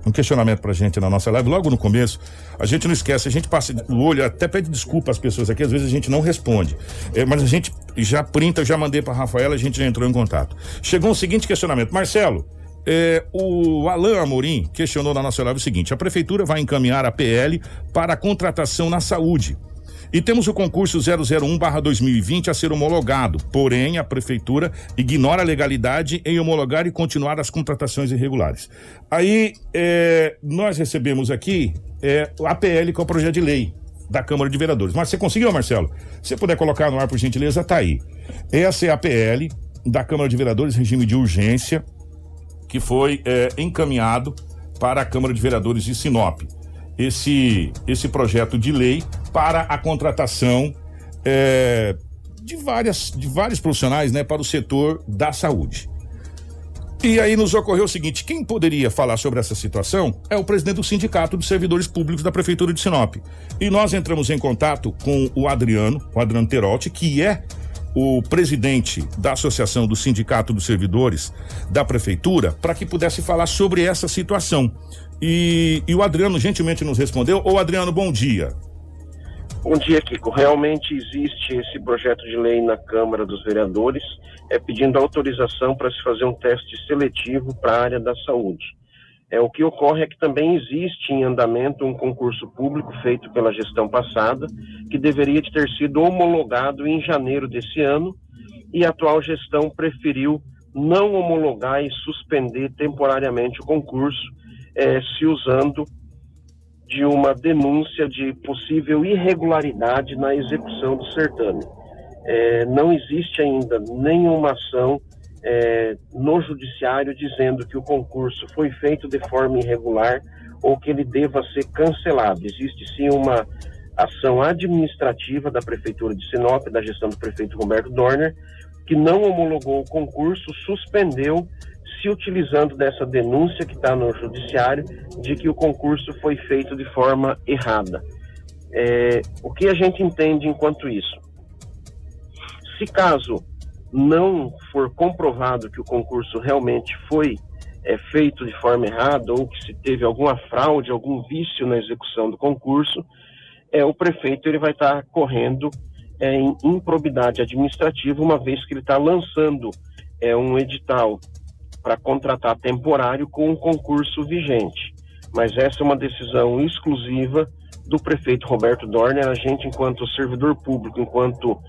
um questionamento pra gente na nossa live, logo no começo. A gente não esquece, a gente passa o olho, até pede desculpa às pessoas aqui, às vezes a gente não responde. É, mas a gente já printa, já mandei pra Rafaela, a gente já entrou em contato. Chegou o seguinte questionamento: Marcelo, é, o Alain Amorim questionou na nossa live o seguinte: a prefeitura vai encaminhar a PL para a contratação na saúde. E temos o concurso 001/2020 a ser homologado, porém a prefeitura ignora a legalidade em homologar e continuar as contratações irregulares. Aí é, nós recebemos aqui é, a PL, é o projeto de lei da Câmara de Vereadores. Mas você conseguiu, Marcelo? Se puder colocar no ar, por gentileza, tá aí. Essa é a PL da Câmara de Vereadores, regime de urgência, que foi é, encaminhado para a Câmara de Vereadores de Sinop. Esse, esse projeto de lei para a contratação é, de, várias, de vários profissionais né, para o setor da saúde. E aí nos ocorreu o seguinte: quem poderia falar sobre essa situação é o presidente do Sindicato dos Servidores Públicos da Prefeitura de Sinop. E nós entramos em contato com o Adriano, o Adriano Terotti, que é o presidente da Associação do Sindicato dos Servidores da Prefeitura para que pudesse falar sobre essa situação. E, e, o Adriano gentilmente nos respondeu. Ô Adriano, bom dia. Bom dia, Kiko. Realmente existe esse projeto de lei na Câmara dos Vereadores, é pedindo autorização para se fazer um teste seletivo para a área da saúde. É, o que ocorre é que também existe em andamento um concurso público feito pela gestão passada, que deveria ter sido homologado em janeiro desse ano, e a atual gestão preferiu não homologar e suspender temporariamente o concurso, é, se usando de uma denúncia de possível irregularidade na execução do certame. é, não existe ainda nenhuma ação é, no judiciário dizendo que o concurso foi feito de forma irregular ou que ele deva ser cancelado. Existe sim uma ação administrativa da Prefeitura de Sinop, da gestão do prefeito Roberto Dorner, que não homologou o concurso, suspendeu, se utilizando dessa denúncia que está no judiciário de que o concurso foi feito de forma errada. É, o que a gente entende enquanto isso? Se caso não for comprovado que o concurso realmente foi é, feito de forma errada ou que se teve alguma fraude, algum vício na execução do concurso, é, o prefeito ele vai estar tá correndo é, em improbidade administrativa, uma vez que ele está lançando é, um edital para contratar temporário com um concurso vigente. Mas essa é uma decisão exclusiva do prefeito Roberto Dorner. A gente, enquanto servidor público, enquanto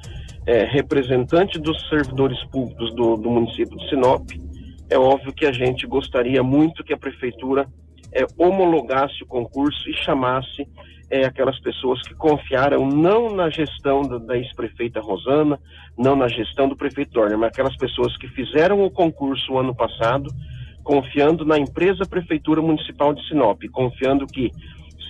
é, representante dos servidores públicos do, do, município de Sinop, é óbvio que a gente gostaria muito que a prefeitura é, homologasse o concurso e chamasse é, aquelas pessoas que confiaram não na gestão da, da ex-prefeita Rosana, não na gestão do prefeito Dorner, mas aquelas pessoas que fizeram o concurso ano passado, confiando na empresa Prefeitura Municipal de Sinop, confiando que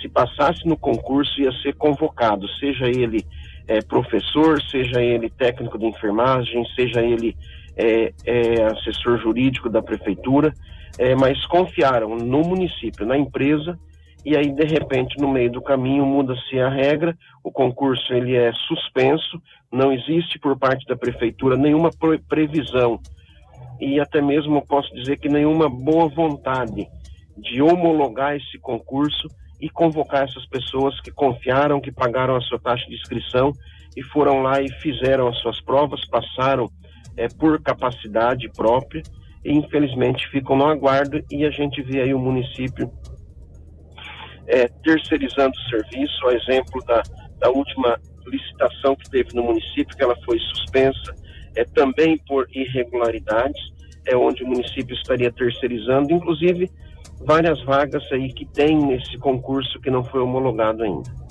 se passasse no concurso ia ser convocado, seja ele é, professor, seja ele técnico de enfermagem, seja ele é, é, assessor jurídico da prefeitura, é, mas confiaram no município, na empresa, e aí de repente no meio do caminho muda-se a regra, o concurso ele é suspenso, não existe por parte da prefeitura nenhuma previsão e até mesmo posso dizer que nenhuma boa vontade de homologar esse concurso e convocar essas pessoas que confiaram, que pagaram a sua taxa de inscrição e foram lá e fizeram as suas provas, passaram é, por capacidade própria e infelizmente ficam no aguardo e a gente vê aí o município é, terceirizando o serviço, a exemplo da, da última licitação que teve no município, que ela foi suspensa, é também por irregularidades, é onde o município estaria terceirizando, inclusive várias vagas aí que tem nesse concurso que não foi homologado ainda.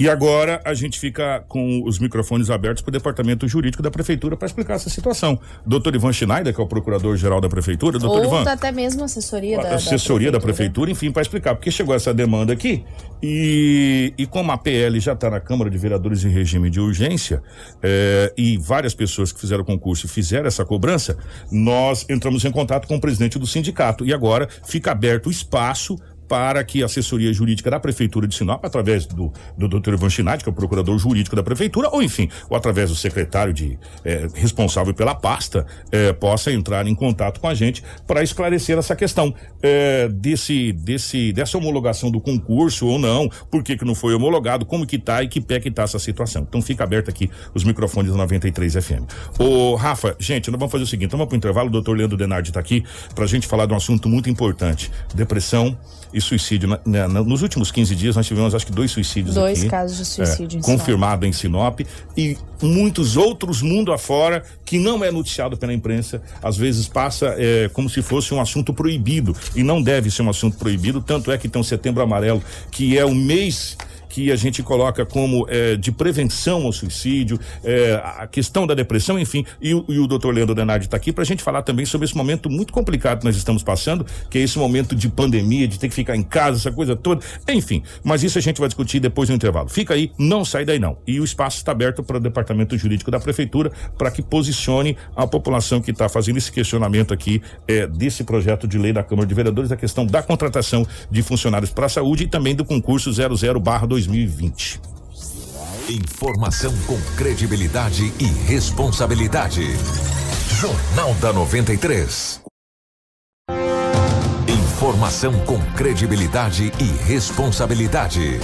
E agora a gente fica com os microfones abertos para o departamento jurídico da prefeitura para explicar essa situação. Doutor Ivan Schneider, que é o procurador-geral da prefeitura, doutor Ou Ivan. até mesmo assessoria da, assessoria da prefeitura. da prefeitura, enfim, para explicar, porque chegou essa demanda aqui e, e como a PL já está na Câmara de Vereadores em regime de urgência é, e várias pessoas que fizeram o concurso fizeram essa cobrança, nós entramos em contato com o presidente do sindicato e agora fica aberto o espaço para que a assessoria jurídica da Prefeitura de Sinop, através do, do Dr. Ivan Chinati, que é o procurador jurídico da Prefeitura, ou enfim, ou através do secretário de eh, responsável pela pasta, eh, possa entrar em contato com a gente para esclarecer essa questão eh, desse, desse, dessa homologação do concurso ou não, por que, que não foi homologado, como que tá e que pé que tá essa situação. Então fica aberto aqui os microfones do 93 FM. Ô, Rafa, gente, nós vamos fazer o seguinte, vamos para o intervalo, o doutor Leandro Denardi está aqui para a gente falar de um assunto muito importante, depressão e suicídio. Na, na, nos últimos 15 dias nós tivemos acho que dois suicídios dois aqui. casos de suicídio é, confirmado em Sinop e muitos outros mundo afora que não é noticiado pela imprensa, às vezes passa é, como se fosse um assunto proibido e não deve ser um assunto proibido, tanto é que tem o Setembro Amarelo, que é o mês que a gente coloca como é, de prevenção ao suicídio, é, a questão da depressão, enfim. E, e o doutor Leandro Denardi está aqui para a gente falar também sobre esse momento muito complicado que nós estamos passando, que é esse momento de pandemia, de ter que ficar em casa, essa coisa toda. Enfim, mas isso a gente vai discutir depois do intervalo. Fica aí, não sai daí não. E o espaço está aberto para o departamento jurídico da prefeitura para que posicione a população que está fazendo esse questionamento aqui é, desse projeto de lei da Câmara de Vereadores, a questão da contratação de funcionários para a saúde e também do concurso 00 barra 2020. Informação com credibilidade e responsabilidade. Jornal da 93. Informação com credibilidade e responsabilidade.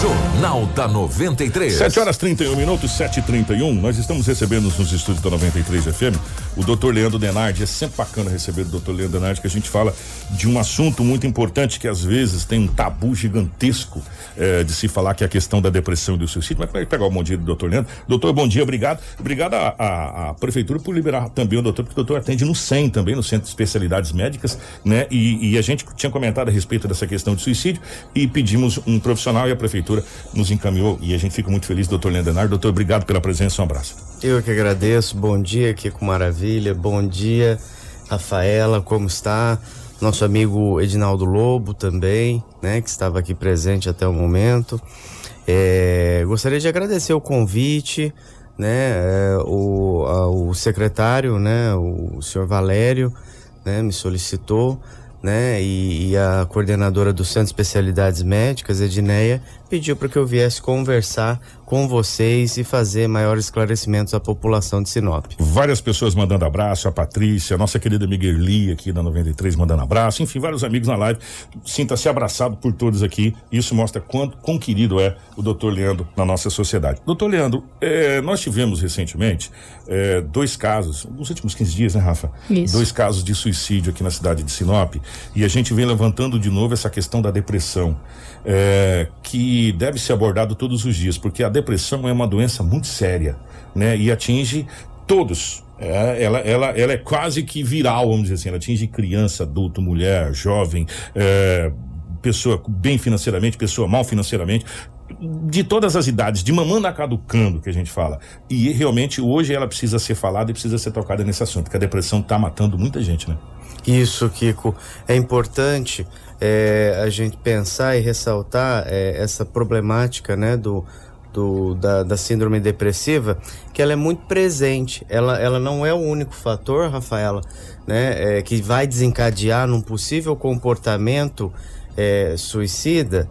Jornal da 93. 7 horas 31 minutos, 7 e 31 Nós estamos recebendo nos estúdios da 93 FM o doutor Leandro Denardi. É sempre bacana receber o doutor Leandro Denardi, que a gente fala de um assunto muito importante que às vezes tem um tabu gigantesco eh, de se falar, que é a questão da depressão e do suicídio. Mas para pegar o bom dia do doutor Leandro. Doutor, bom dia, obrigado. Obrigado à, prefeitura por liberar também o doutor, porque o doutor atende no 100 também, no Centro de Especialidades Médicas, né? E, e a gente tinha comentado a respeito dessa questão de suicídio e pedimos um profissional e a prefeitura nos encaminhou e a gente fica muito feliz, doutor Leonardo. Doutor, obrigado pela presença, um abraço. Eu que agradeço, bom dia, Kiko Maravilha, bom dia, Rafaela, como está? Nosso amigo Edinaldo Lobo também, né, que estava aqui presente até o momento. É, gostaria de agradecer o convite, né, é, o, a, o secretário, né, o, o senhor Valério, né, me solicitou, né, e, e a coordenadora do Centro de Especialidades Médicas, Edneia, pediu para que eu viesse conversar com vocês e fazer maiores esclarecimentos à população de Sinop. Várias pessoas mandando abraço, a Patrícia, a nossa querida Migueli aqui da 93 mandando abraço, enfim, vários amigos na live. Sinta-se abraçado por todos aqui. Isso mostra quanto quão querido é o doutor Leandro na nossa sociedade. Doutor Leandro, eh, nós tivemos recentemente eh, dois casos, nos últimos 15 dias, né, Rafa? Isso. Dois casos de suicídio aqui na cidade de Sinop e a gente vem levantando de novo essa questão da depressão. eh, que deve ser abordado todos os dias, porque a depressão é uma doença muito séria, né? E atinge todos. É, ela, ela, ela é quase que viral, vamos dizer assim. Ela atinge criança, adulto, mulher, jovem, é, pessoa bem financeiramente, pessoa mal financeiramente, de todas as idades, de mamando a caducando, que a gente fala. E realmente hoje ela precisa ser falada e precisa ser tocada nesse assunto, porque a depressão está matando muita gente, né? Isso, Kiko, é importante é, a gente pensar e ressaltar é, essa problemática, né, do, do da, da síndrome depressiva, que ela é muito presente. Ela, ela não é o único fator, Rafaela, né, é, que vai desencadear num possível comportamento é, suicida,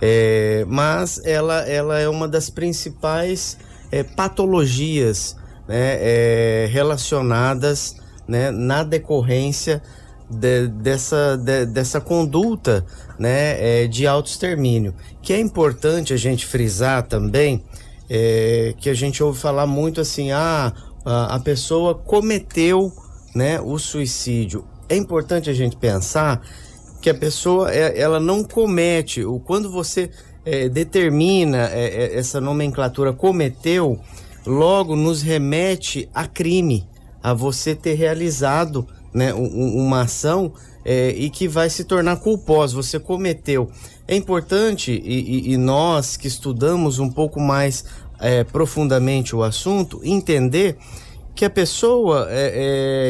é, mas ela, ela é uma das principais é, patologias né, é, relacionadas né, na decorrência de- dessa, de- dessa conduta né, é, de autoextermínio. Que é importante a gente frisar também, é, que a gente ouve falar muito assim, ah, a, a pessoa cometeu né, o suicídio. É importante a gente pensar que a pessoa é, ela não comete, o quando você é, determina é, é, essa nomenclatura cometeu, logo nos remete a crime, a você ter realizado né, um- um- uma ação é, e que vai se tornar culposa, você cometeu. É importante, e, e- e nós que estudamos um pouco mais é, profundamente o assunto, entender que a pessoa é,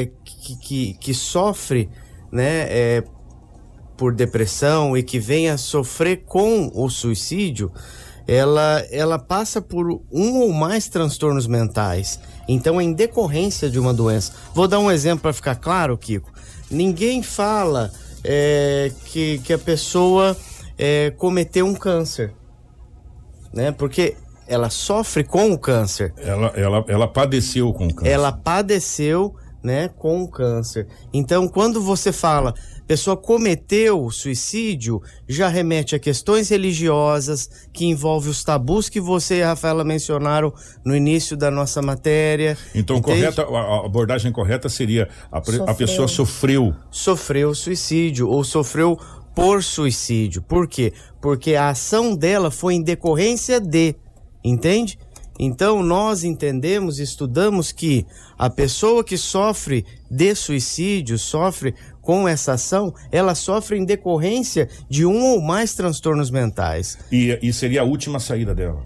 é, que, que, que sofre né, é, por depressão e que venha sofrer com o suicídio, ela, ela passa por um ou mais transtornos mentais. Então, em decorrência de uma doença. Vou dar um exemplo para ficar claro, Kiko. Ninguém fala é, que, que a pessoa é, cometeu um câncer, né? Porque ela sofre com o câncer. Ela, ela, ela padeceu com câncer. Ela padeceu, né, com o câncer. Então, quando você fala pessoa cometeu suicídio, já remete a questões religiosas que envolvem os tabus que você e a Rafaela mencionaram no início da nossa matéria. Então, correta, a abordagem correta seria a, a pessoa sofreu. Sofreu suicídio ou sofreu por suicídio. Por quê? Porque a ação dela foi em decorrência de, entende? Então nós entendemos, estudamos que a pessoa que sofre de suicídio, sofre com essa ação, ela sofre em decorrência de um ou mais transtornos mentais. E, e seria a última saída dela.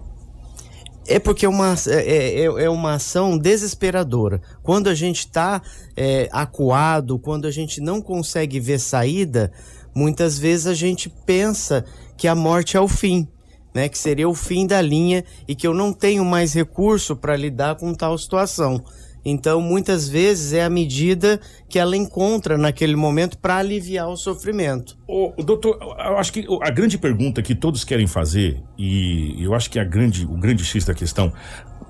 É porque é uma, é, é, é uma ação desesperadora. Quando a gente está acuado, quando a gente não consegue ver saída, muitas vezes a gente pensa que a morte é o fim, né? Que seria o fim da linha e que eu não tenho mais recurso para lidar com tal situação. Então, muitas vezes é a medida que ela encontra naquele momento para aliviar o sofrimento. Ô, doutor, eu acho que a grande pergunta que todos querem fazer, e eu acho que é a grande, o grande X da questão,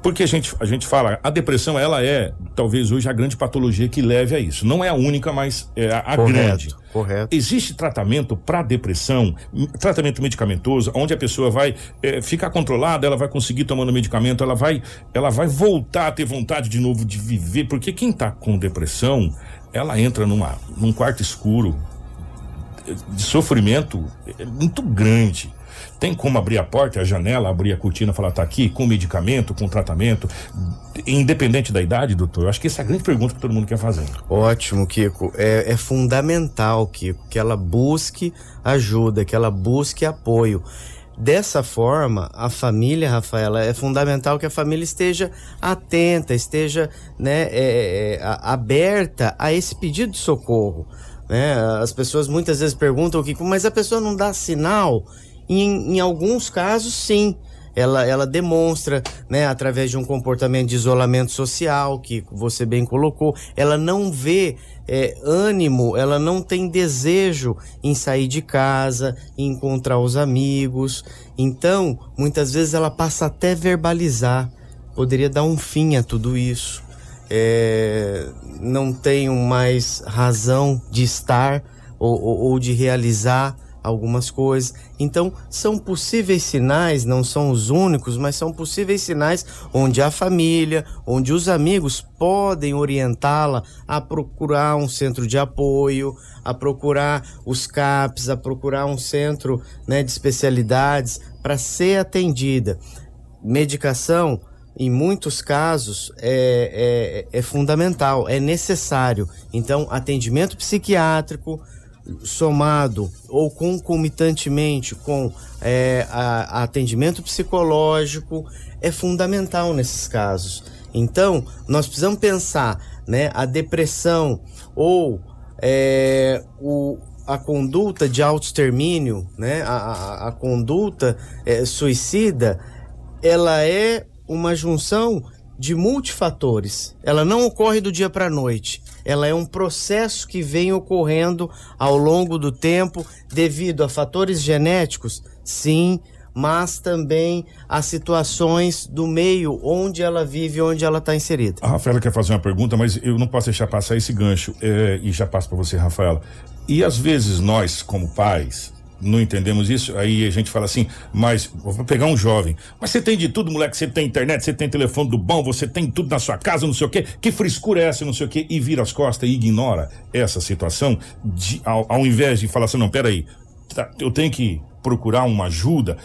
porque a gente, a gente fala, a depressão, ela é, talvez hoje, a grande patologia que leve a isso. Não é a única, mas é a, a grande. correto. Existe tratamento para depressão, tratamento medicamentoso, onde a pessoa vai eh, ficar controlada, ela vai conseguir tomando medicamento, ela vai, ela vai voltar a ter vontade de novo de viver, porque quem tá com depressão, ela entra numa, num quarto escuro eh, de sofrimento eh, muito grande. Tem como abrir a porta, a janela, abrir a cortina falar, tá aqui, com medicamento, com tratamento, independente da idade, doutor? Eu acho que essa é a grande pergunta que todo mundo quer fazer. Ótimo, Kiko. É, é fundamental, Kiko, que ela busque ajuda, que ela busque apoio. Dessa forma, a família, Rafaela, é fundamental que a família esteja atenta, esteja né, é, é, aberta a esse pedido de socorro. Né? As pessoas muitas vezes perguntam, Kiko, mas a pessoa não dá sinal? Em, em alguns casos, sim ela, ela demonstra, né, através de um comportamento de isolamento social, que você bem colocou, ela não vê é, ânimo, ela não tem desejo em sair de casa, em encontrar os amigos. Então, muitas vezes ela passa até verbalizar. Poderia dar um fim a tudo isso. É, não tenho mais razão de estar ou, ou, ou de realizar algumas coisas. Então, são possíveis sinais, não são os únicos, mas são possíveis sinais onde a família, onde os amigos podem orientá-la a procurar um centro de apoio, a procurar os CAPs, a procurar um centro né, de especialidades para ser atendida. Medicação, em muitos casos, é, é, é fundamental, é necessário. Então, atendimento psiquiátrico somado ou concomitantemente com é, a, atendimento psicológico é fundamental nesses casos. Então, nós precisamos pensar, né, a depressão ou é, o, a conduta de autoextermínio, né, a, a, a conduta é, suicida, ela é uma junção de multifatores. Ela não ocorre do dia para a noite. Ela é um processo que vem ocorrendo ao longo do tempo devido a fatores genéticos, sim, mas também a situações do meio onde ela vive, onde ela está inserida. A Rafaela quer fazer uma pergunta, mas eu não posso deixar passar esse gancho é, e já passo para você, Rafaela. E às vezes nós, como pais, não entendemos isso, aí a gente fala assim, mas vou pegar um jovem, mas você tem de tudo, moleque, você tem internet, você tem telefone do bom, você tem tudo na sua casa, não sei o quê, que frescura é essa, não sei o quê, e vira as costas e ignora essa situação, de, ao, ao invés de falar assim, não, peraí, tá, eu tenho que procurar uma ajuda,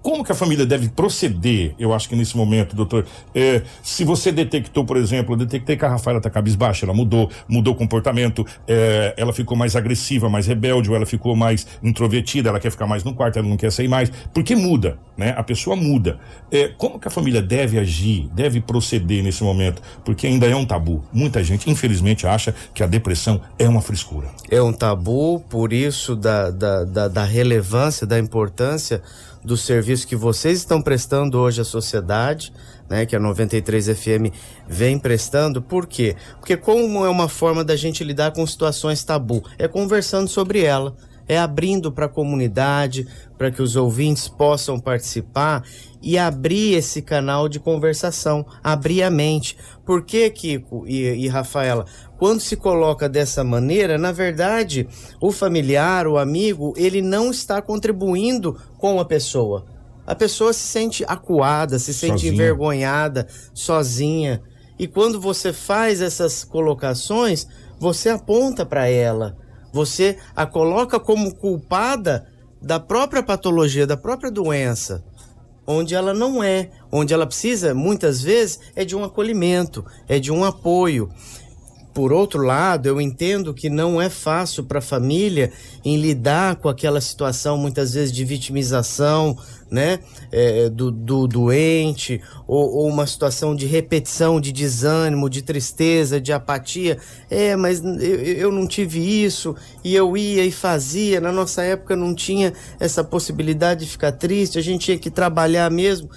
como que a família deve proceder? Eu acho que nesse momento, doutor, é, se você detectou, por exemplo, eu detectei que a Rafaela está cabisbaixa, ela mudou, mudou o comportamento, é, ela ficou mais agressiva, mais rebelde, ou ela ficou mais introvertida, ela quer ficar mais no quarto, ela não quer sair mais, porque muda, né? A pessoa muda. É, como que a família deve agir, deve proceder nesse momento? Porque ainda é um tabu. Muita gente, infelizmente, acha que a depressão é uma frescura. É um tabu, por isso da, da, da, da relevância, da importância do serviço que vocês estão prestando hoje à sociedade, né, que a 93 FM vem prestando. Por quê? Porque como é uma forma da gente lidar com situações tabu, é conversando sobre ela, é abrindo para a comunidade, para que os ouvintes possam participar e abrir esse canal de conversação, abrir a mente. Por que, Kiko e, e Rafaela? Quando se coloca dessa maneira, na verdade, o familiar, o amigo, ele não está contribuindo com a pessoa. A pessoa se sente acuada, se sente sozinha. envergonhada, sozinha. E quando você faz essas colocações, você aponta para ela. Você a coloca como culpada da própria patologia, da própria doença onde ela não é, onde ela precisa, muitas vezes, é de um acolhimento, é de um apoio. Por outro lado, eu entendo que não é fácil para a família em lidar com aquela situação, muitas vezes, de vitimização, né, é, do, do, doente, ou, ou, uma situação de repetição, de desânimo, de tristeza, de apatia. É, mas eu, eu não tive isso, e eu ia e fazia. Na nossa época não tinha essa possibilidade de ficar triste, a gente tinha que trabalhar mesmo.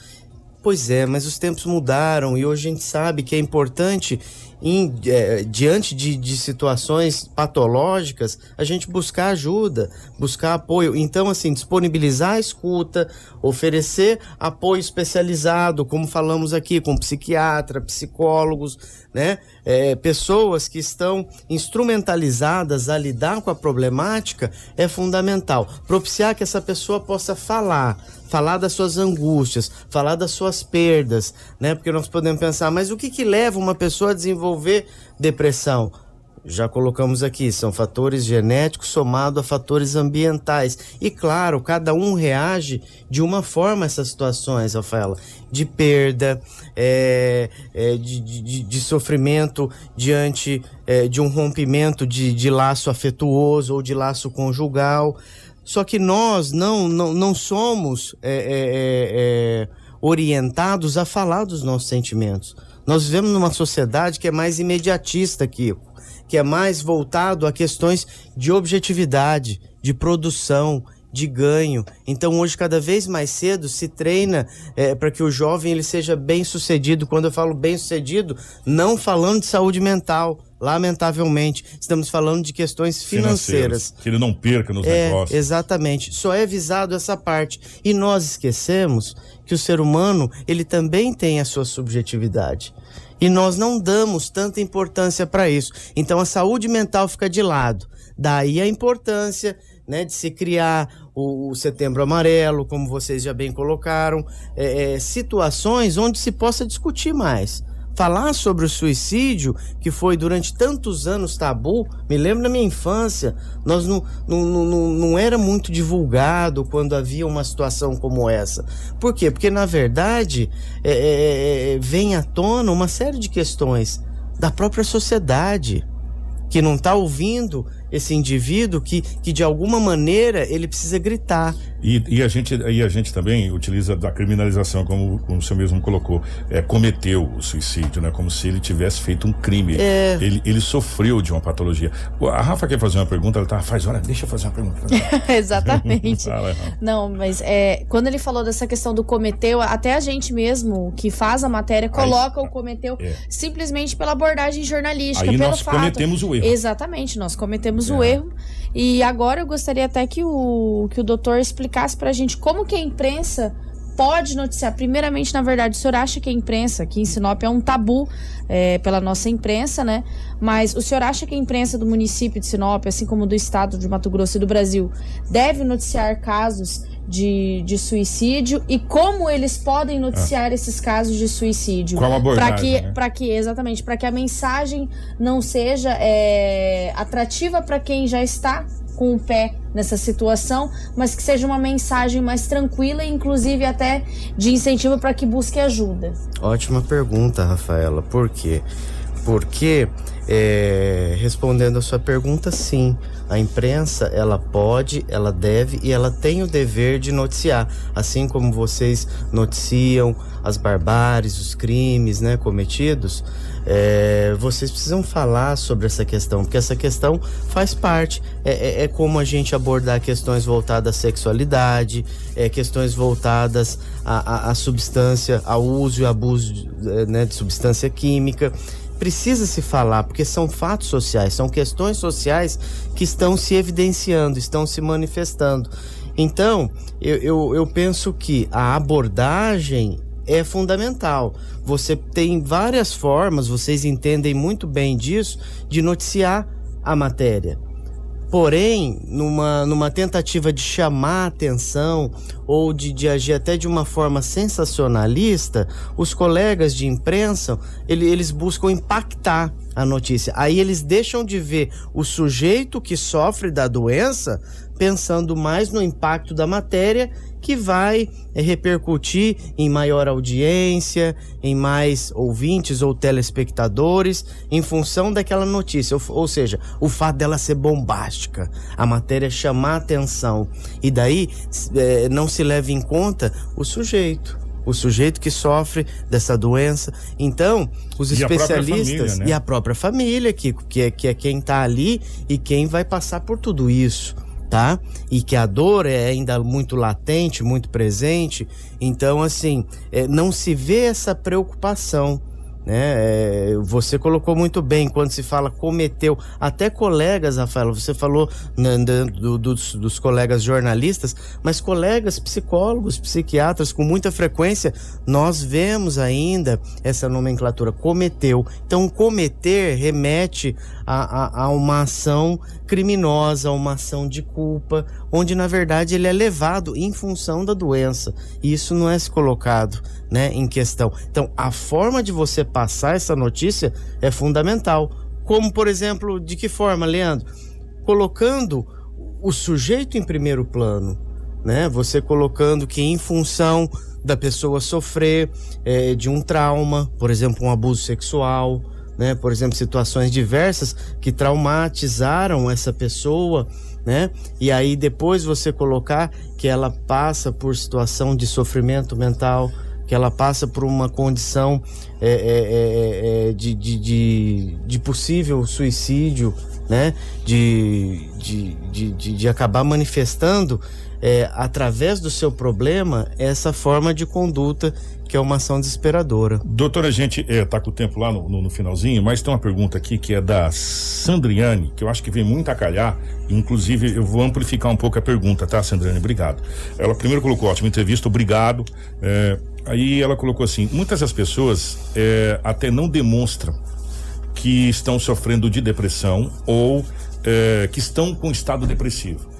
Pois é, mas os tempos mudaram e hoje a gente sabe que é importante em, é, diante de, de situações patológicas, a gente buscar ajuda, buscar apoio. Então, assim, disponibilizar a escuta, oferecer apoio especializado, como falamos aqui, com psiquiatra, psicólogos, né? É, pessoas que estão instrumentalizadas a lidar com a problemática é fundamental. Propiciar que essa pessoa possa falar, falar das suas angústias, falar das suas perdas, né? Porque nós podemos pensar, mas o que que leva uma pessoa a desenvolver depressão? já colocamos aqui, são fatores genéticos somados a fatores ambientais. E claro, cada um reage de uma forma a essas situações, Rafaela. De perda, é, é, de, de, de, sofrimento diante é, de um rompimento de, de laço afetuoso ou de laço conjugal. Só que nós não, não, não somos é, é, é, orientados a falar dos nossos sentimentos. Nós vivemos numa sociedade que é mais imediatista, Kiko que é mais voltado a questões de objetividade, de produção, de ganho. Então hoje cada vez mais cedo se treina é, para que o jovem ele seja bem sucedido. Quando eu falo bem sucedido, não falando de saúde mental, lamentavelmente, estamos falando de questões financeiras. financeiras que ele não perca nos é, negócios. Exatamente. Só é visado essa parte e nós esquecemos que o ser humano ele também tem a sua subjetividade. E nós não damos tanta importância para isso. Então a saúde mental fica de lado. Daí a importância né, de se criar o, o, Setembro Amarelo, como vocês já bem colocaram, é, é, situações onde se possa discutir mais falar sobre o suicídio, que foi durante tantos anos tabu, me lembro da minha infância, nós não, não, não, não era muito divulgado quando havia uma situação como essa. Por quê? Porque, na verdade, é, é, é vem à tona uma série de questões da própria sociedade que não está ouvindo esse indivíduo que, que de alguma maneira ele precisa gritar. E, e, a, gente, e a gente também utiliza da criminalização, como, como o senhor mesmo colocou, é, cometeu o suicídio, né? Como se ele tivesse feito um crime. É... Ele, ele sofreu de uma patologia. A Rafa quer fazer uma pergunta, ela tá, faz, olha, deixa eu fazer uma pergunta. Exatamente. Não, mas é, quando ele falou dessa questão do cometeu, até a gente mesmo que faz a matéria coloca Aí, o cometeu é. simplesmente pela abordagem jornalística, Aí pelo nós fato. cometemos o erro. Exatamente, nós cometemos o é. erro. E agora eu gostaria até que o, que o doutor explicasse pra gente como que a imprensa pode noticiar. Primeiramente, na verdade, o senhor acha que a imprensa aqui em Sinop é um tabu é, pela nossa imprensa, né? Mas o senhor acha que a imprensa do município de Sinop, assim como do estado de Mato Grosso e do Brasil, deve noticiar casos de, de suicídio e como eles podem noticiar ah. esses casos de suicídio? Qual abordagem? Para que, né? para que exatamente, para que a mensagem não seja é, atrativa para quem já está com o pé nessa situação, mas que seja uma mensagem mais tranquila e inclusive até de incentivo para que busque ajuda. Ótima pergunta, Rafaela. Por quê? Porque é, respondendo a sua pergunta, sim, a imprensa ela pode, ela deve e ela tem o dever de noticiar, assim como vocês noticiam as barbáries, os crimes, né, cometidos. É, vocês precisam falar sobre essa questão, porque essa questão faz parte. É, é, é como a gente abordar questões voltadas à sexualidade, é, questões voltadas à, à, à substância, ao uso e abuso né, de substância química precisa se falar, porque são fatos sociais, são questões sociais que estão se evidenciando, estão se manifestando. Então, eu, eu, eu penso que a abordagem é fundamental. Você tem várias formas, vocês entendem muito bem disso, de noticiar a matéria. Porém, numa, numa tentativa de chamar atenção ou de, de agir até de uma forma sensacionalista, os colegas de imprensa ele, eles buscam impactar a notícia. Aí eles deixam de ver o sujeito que sofre da doença pensando mais no impacto da matéria que vai é, repercutir em maior audiência, em mais ouvintes ou telespectadores, em função daquela notícia. Ou, ou seja, o fato dela ser bombástica, a matéria chamar atenção. E daí é, não se leva em conta o sujeito o sujeito que sofre dessa doença. Então, os e especialistas a família, né? e a própria família, Kiko, que é, que é quem está ali e quem vai passar por tudo isso tá? E que a dor é ainda muito latente, muito presente. Então, assim, é, não se vê essa preocupação né? É, você colocou muito bem quando se fala cometeu, até colegas, Rafael, você falou né, do, dos, dos colegas jornalistas, mas colegas psicólogos, psiquiatras, com muita frequência, nós vemos ainda essa nomenclatura cometeu. Então, cometer remete a, a, a uma ação criminosa, uma ação de culpa, onde na verdade ele é levado em função da doença. E isso não é se colocado né, em questão. Então, a forma de você passar essa notícia é fundamental. Como, por exemplo, de que forma, Leandro? Colocando o sujeito em primeiro plano, né? Você colocando que em função da pessoa sofrer é, de um trauma, por exemplo, um abuso sexual, né? Por exemplo, situações diversas que traumatizaram essa pessoa, né? E aí depois você colocar que ela passa por situação de sofrimento mental, que ela passa por uma condição é, é, é, é de, de, de, de, possível suicídio, né? De, de, de, de acabar manifestando é, através do seu problema essa forma de conduta que é uma ação desesperadora. Doutora, a gente é, tá com o tempo lá no, no, no, finalzinho, mas tem uma pergunta aqui que é da Sandriane, que eu acho que vem muito a calhar, inclusive eu vou amplificar um pouco a pergunta, tá, Sandriane? Obrigado. Ela primeiro colocou ótima entrevista, obrigado. É, aí ela colocou assim: muitas das pessoas é, até não demonstram que estão sofrendo de depressão ou é, que estão com estado depressivo.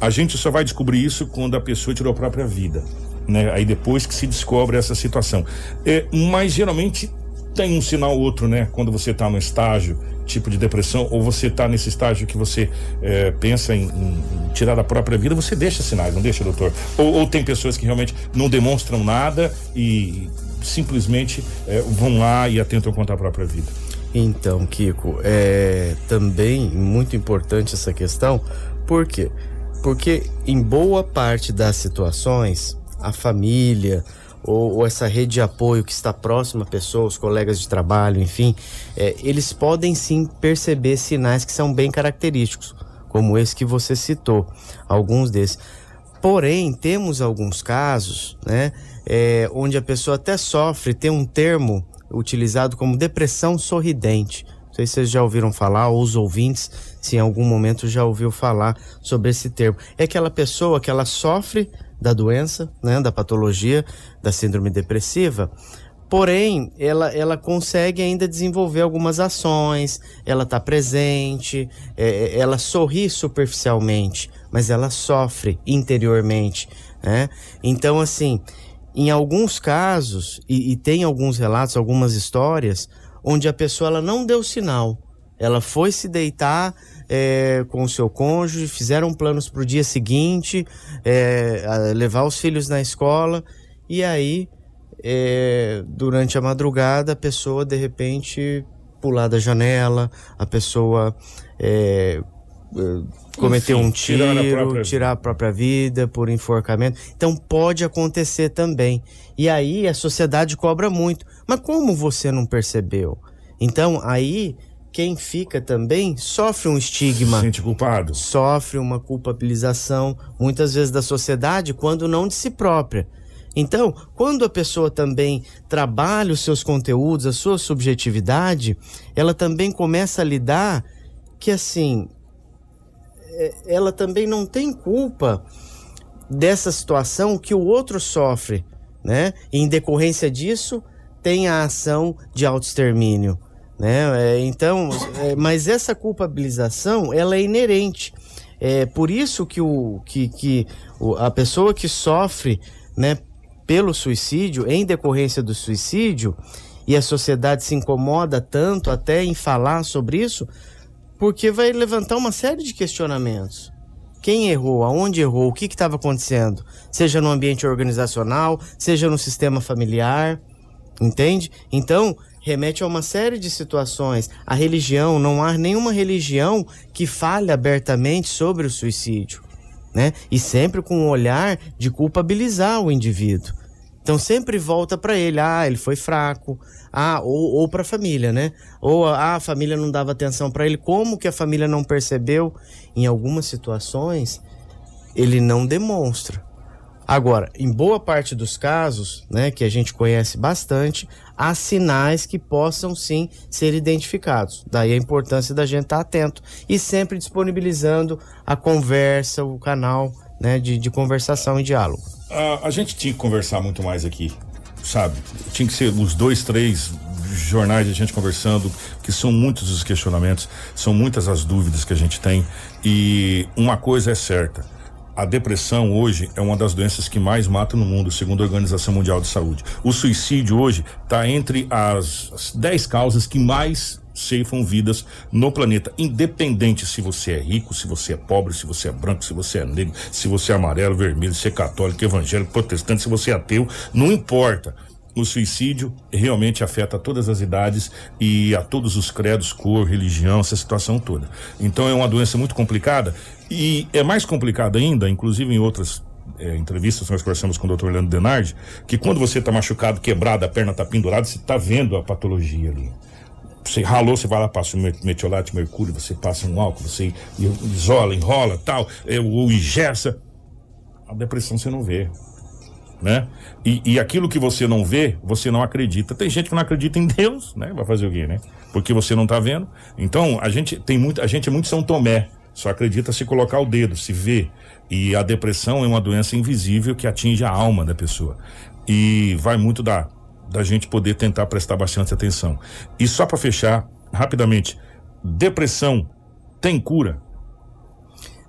A gente só vai descobrir isso quando a pessoa tirou a própria vida né? Aí depois que se descobre essa situação. É, mas geralmente tem um sinal outro, né? Quando você está no estágio tipo de depressão ou você está nesse estágio que você é, pensa em, em, tirar a própria vida, você deixa sinais, não deixa, doutor? Ou, ou tem pessoas que realmente não demonstram nada e simplesmente é, vão lá e atentam contra a própria vida? Então, Kiko, é também muito importante essa questão, por quê? Porque em boa parte das situações, a família ou, ou, essa rede de apoio que está próxima à pessoa, os colegas de trabalho, enfim, é, eles podem sim perceber sinais que são bem característicos, como esse que você citou, alguns desses. Porém, temos alguns casos, né, é, onde a pessoa até sofre, tem um termo utilizado como depressão sorridente. Não sei se vocês já ouviram falar, ou os ouvintes, se em algum momento já ouviu falar sobre esse termo. É aquela pessoa que ela sofre da doença, né, da patologia, da síndrome depressiva. Porém, ela, ela consegue ainda desenvolver algumas ações, ela está presente, é, é, ela sorri superficialmente, mas ela sofre interiormente. Né? Então, assim, em alguns casos, e, e tem alguns relatos, algumas histórias, onde a pessoa ela não deu sinal, ela foi se deitar é, com o seu cônjuge, fizeram planos para o dia seguinte, é, levar os filhos na escola, e aí, é, durante a madrugada, a pessoa de repente pular da janela, a pessoa é, é, cometer Enfim, um tiro, tirar a, própria... tirar a própria vida por enforcamento. Então pode acontecer também. E aí a sociedade cobra muito. Mas como você não percebeu? Então aí quem fica também sofre um estigma. Se sente culpado. Sofre uma culpabilização, muitas vezes da sociedade, quando não de si própria. Então, quando a pessoa também trabalha os seus conteúdos, a sua subjetividade, ela também começa a lidar que assim, é, ela também não tem culpa dessa situação que o outro sofre, né? E em decorrência disso, tem a ação de autoextermínio né? É, então, é, mas essa culpabilização ela é inerente. É por isso que, o, que, que a pessoa que sofre né, pelo suicídio, em decorrência do suicídio, e a sociedade se incomoda tanto até em falar sobre isso, porque vai levantar uma série de questionamentos. Quem errou? Aonde errou? O que estava acontecendo? Seja no ambiente organizacional, seja no sistema familiar, entende? Então, remete a uma série de situações. A religião, não há nenhuma religião que fale abertamente sobre o suicídio, né? E sempre com um olhar de culpabilizar o indivíduo. Então sempre volta para ele, ah, ele foi fraco, ah, ou, ou para a família, né? Ou ah, a família não dava atenção para ele, como que a família não percebeu? Em algumas situações, ele não demonstra. Agora, em boa parte dos casos, né, que a gente conhece bastante, há sinais que possam sim ser identificados. Daí a importância da gente estar atento e sempre disponibilizando a conversa, o canal né, de, de conversação e diálogo. A, a gente tinha que conversar muito mais aqui, sabe? Tinha que ser os dois, três jornais de gente conversando, que são muitos os questionamentos, são muitas as dúvidas que a gente tem. E uma coisa é certa a depressão hoje é uma das doenças que mais mata no mundo, segundo a Organização Mundial de Saúde. O suicídio hoje está entre as 10 causas que mais ceifam vidas no planeta, independente se você é rico, se você é pobre, se você é branco, se você é negro, se você é amarelo, vermelho, se é católico, evangélico, protestante, se você é ateu, não importa. O suicídio realmente afeta todas as idades e a todos os credos, cor, religião, essa situação toda. Então é uma doença muito complicada e é mais complicada ainda, inclusive em outras é, entrevistas nós conversamos com o Dr. Leandro Denardi, que quando você está machucado, quebrado, a perna está pendurada, você está vendo a patologia ali. Você ralou, você vai lá, passa um metiolate, mercúrio, você passa um álcool, você isola, enrola, tal, é, ou ingessa. A depressão você não vê. Né? E, e aquilo que você não vê, você não acredita. Tem gente que não acredita em Deus, né? Vai fazer o quê, né? Porque você não está vendo. Então, a gente tem muito, a gente é muito São Tomé. Só acredita se colocar o dedo, se vê. E a depressão é uma doença invisível que atinge a alma da pessoa. E vai muito da, da gente poder tentar prestar bastante atenção. E só para fechar, rapidamente, depressão tem cura?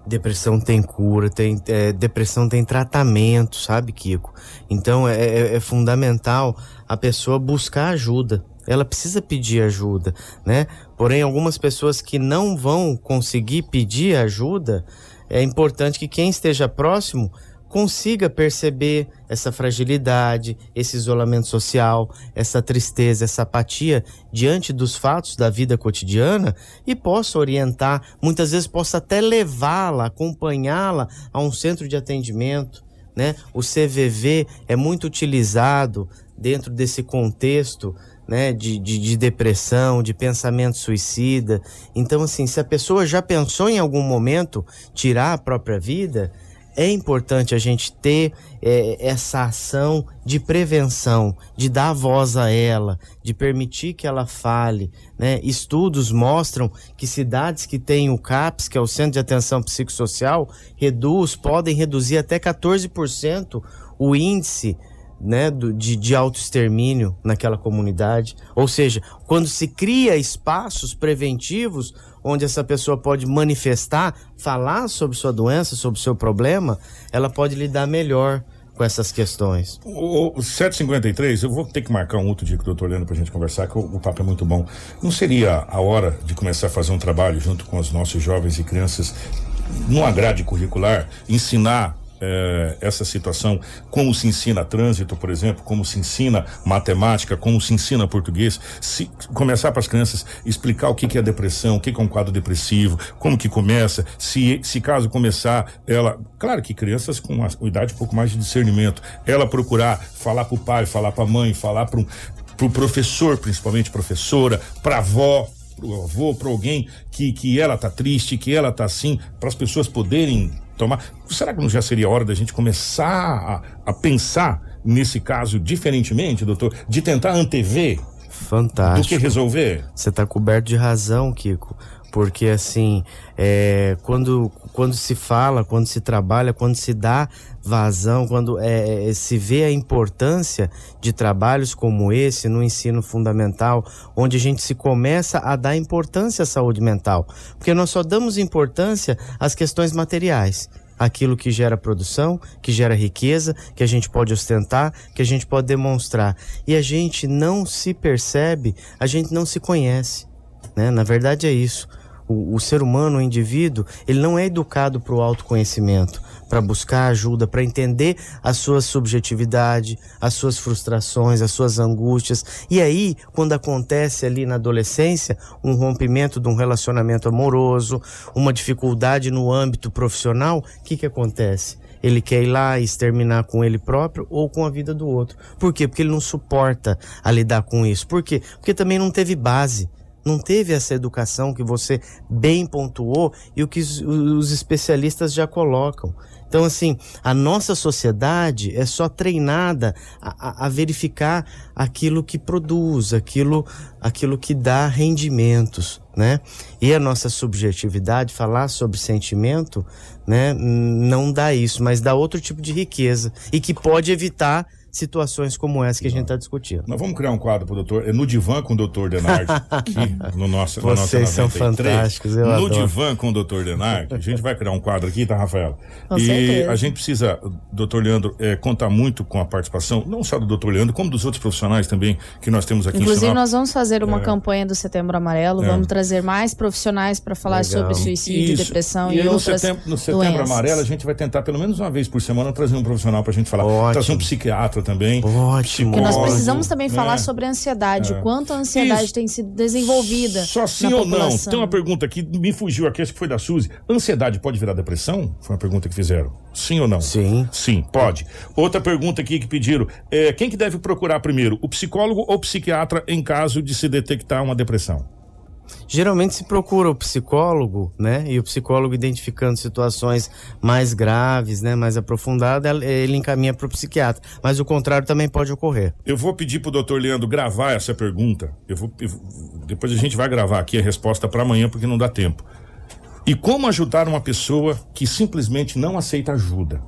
Depressão tem cura, tem é, depressão tem tratamento, sabe, Kiko? Então é, é, é fundamental a pessoa buscar ajuda ela precisa pedir ajuda, né? Porém, algumas pessoas que não vão conseguir pedir ajuda, é importante que quem esteja próximo consiga perceber essa fragilidade, esse isolamento social, essa tristeza, essa apatia diante dos fatos da vida cotidiana e possa orientar, muitas vezes possa até levá-la, acompanhá-la a um centro de atendimento, né? O CVV é muito utilizado dentro desse contexto né, de, de, de, depressão, de pensamento suicida. Então, assim, se a pessoa já pensou em algum momento tirar a própria vida, é importante a gente ter é, essa ação de prevenção, de dar voz a ela, de permitir que ela fale. Né? Estudos mostram que cidades que têm o CAPS, que é o Centro de Atenção Psicossocial, reduz, podem reduzir até 14% o índice né, do, de, de autoextermínio naquela comunidade. Ou seja, quando se cria espaços preventivos onde essa pessoa pode manifestar, falar sobre sua doença, sobre seu problema, ela pode lidar melhor com essas questões. O, o 753, eu vou ter que marcar um outro dia com o doutor Leandro pra gente conversar, que o, o papo é muito bom. Não seria a hora de começar a fazer um trabalho junto com os nossos jovens e crianças, numa grade curricular, ensinar é, essa situação, como se ensina trânsito, por exemplo, como se ensina matemática, como se ensina português, se começar para as crianças explicar o que, que é depressão, o que, que é um quadro depressivo, como que começa, se, se caso começar, ela, claro que crianças com uma idade um pouco mais de discernimento, ela procurar falar para o pai, falar para a mãe, falar para o professor, principalmente professora, para avó, pro avô, para alguém que, que ela tá triste, que ela tá assim, para as pessoas poderem tomar. Será que não já seria hora da gente começar a, a pensar nesse caso diferentemente, doutor? De tentar antever Fantástico. Do que resolver? Você está coberto de razão, Kiko. Porque assim, é, quando, quando se fala, quando se trabalha, quando se dá vazão, quando é, é, se vê a importância de trabalhos como esse no ensino fundamental, onde a gente se começa a dar importância à saúde mental. Porque nós só damos importância às questões materiais aquilo que gera produção, que gera riqueza, que a gente pode ostentar, que a gente pode demonstrar. E a gente não se percebe, a gente não se conhece. Né? Na verdade é isso o, o ser humano, o indivíduo, ele não é educado para o autoconhecimento, para buscar ajuda, para entender a sua subjetividade, as suas frustrações, as suas angústias. E aí, quando acontece ali na adolescência um rompimento de um relacionamento amoroso, uma dificuldade no âmbito profissional, o que, que acontece? ele quer ir lá e exterminar com ele próprio ou com a vida do outro. Por quê? Porque ele não suporta a lidar com isso. Por quê? Porque também não teve base não teve essa educação que você bem pontuou e o que os especialistas já colocam. Então, assim, a nossa sociedade é só treinada a, a, verificar aquilo que produz, aquilo, aquilo que dá rendimentos, né? E a nossa subjetividade, falar sobre sentimento, né, não dá isso, mas dá outro tipo de riqueza e que pode evitar situações como essa que a gente está discutindo. Nós vamos criar um quadro pro doutor, é no divã com o doutor Denardi, aqui no nosso Vocês são 93. fantásticos, eu No adoro. divã com o doutor Denardi, a gente vai criar um quadro aqui, tá, Rafaela? Com e certeza. a gente precisa, doutor Leandro, é, contar muito com a participação, não só do doutor Leandro, como dos outros profissionais também que nós temos aqui Inclusive, nós vamos fazer uma campanha do Setembro Amarelo, É. vamos trazer mais profissionais para falar Legal. sobre suicídio, Isso. depressão e e, aí, no outras setembro, no setembro doenças. amarelo, a gente vai tentar pelo menos uma vez por semana trazer um profissional pra gente falar. Ótimo. Trazer um psiquiatra também. Ótimo. Porque nós precisamos também né? falar sobre a ansiedade, É. o quanto a ansiedade Isso. tem sido desenvolvida. Só sim na ou não? população. Tem uma pergunta aqui, me fugiu aqui, acho que foi da Suzy. Ansiedade pode virar depressão? Foi uma pergunta que fizeram. Sim ou não? Sim. Sim, pode. Outra pergunta aqui que pediram: é, quem que deve procurar primeiro, o psicólogo ou o psiquiatra em caso de se detectar uma depressão? Geralmente se procura o psicólogo, né? E o psicólogo identificando situações mais graves, né? Mais aprofundadas, ele- encaminha para o psiquiatra. Mas o contrário também pode ocorrer. Eu vou pedir pro doutor Leandro gravar essa pergunta. Eu vou, eu depois a gente vai gravar aqui a resposta para amanhã, porque não dá tempo. E como ajudar uma pessoa que simplesmente não aceita ajuda?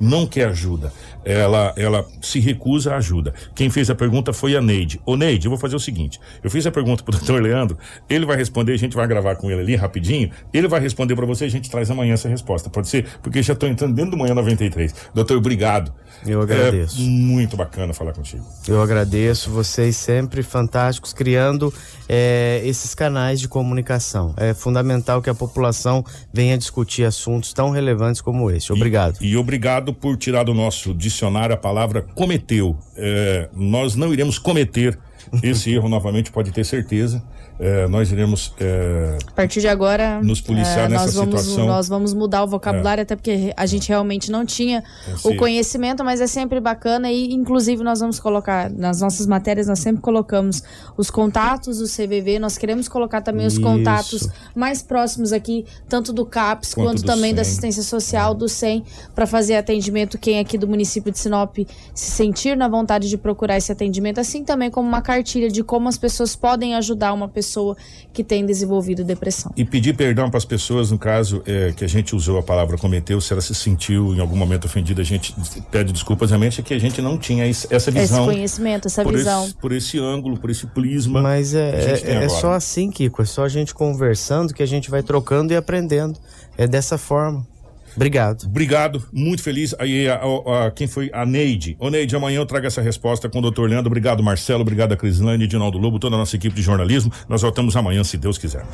Não quer ajuda. Ela, ela se recusa à ajuda. Quem fez a pergunta foi a Neide. Ô Neide, eu vou fazer o seguinte: eu fiz a pergunta pro doutor Leandro, ele vai responder, a gente vai gravar com ele ali rapidinho. Ele vai responder para você a gente traz amanhã essa resposta. Pode ser? Porque já estou entrando dentro do manhã 93. Doutor, obrigado. Eu agradeço. É muito bacana falar contigo. Eu agradeço vocês sempre fantásticos criando eh, esses canais de comunicação. É fundamental que a população venha discutir assuntos tão relevantes como esse. Obrigado. E, e obrigado por tirar do nosso dicionário a palavra cometeu. É, nós não iremos cometer esse erro novamente, pode ter certeza. É, nós iremos. é, A partir de agora, Nos policiar eh, nessa nós vamos, situação. É. Nós vamos mudar o vocabulário, até porque a gente realmente não tinha Esse- o conhecimento, mas é sempre bacana e, inclusive, nós vamos colocar nas nossas matérias, nós sempre colocamos os contatos do CVV, nós queremos colocar também os Isso. contatos mais próximos aqui, tanto do CAPS Quanto quanto, do também da SEM. assistência social, do SEM, para fazer atendimento. Quem aqui do município de Sinop se sentir na vontade de procurar esse atendimento, assim também como uma cartilha de como as pessoas podem ajudar uma pessoa que tem desenvolvido depressão. E pedir perdão para as pessoas, no caso é, que a gente usou a palavra cometeu, se ela se sentiu em algum momento ofendida, a gente pede desculpas. Realmente é que a gente não tinha esse- essa Esse visão. conhecimento, essa por visão. Esse, por esse ângulo, por esse prisma. Mas é, é, é só assim, Kiko. É só a gente conversando que a gente vai trocando e aprendendo. É dessa forma. Obrigado. Obrigado, muito feliz. Aí, a, a- a- quem foi? A Neide. Ô, Neide, amanhã eu trago essa resposta com o doutor Leandro. Obrigado, Marcelo. Obrigado, a Crislane, Edinaldo Lobo, toda a nossa equipe de jornalismo. Nós voltamos amanhã, se Deus quiser.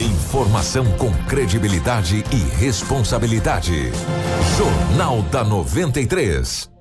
Informação com credibilidade e responsabilidade. Jornal da 93.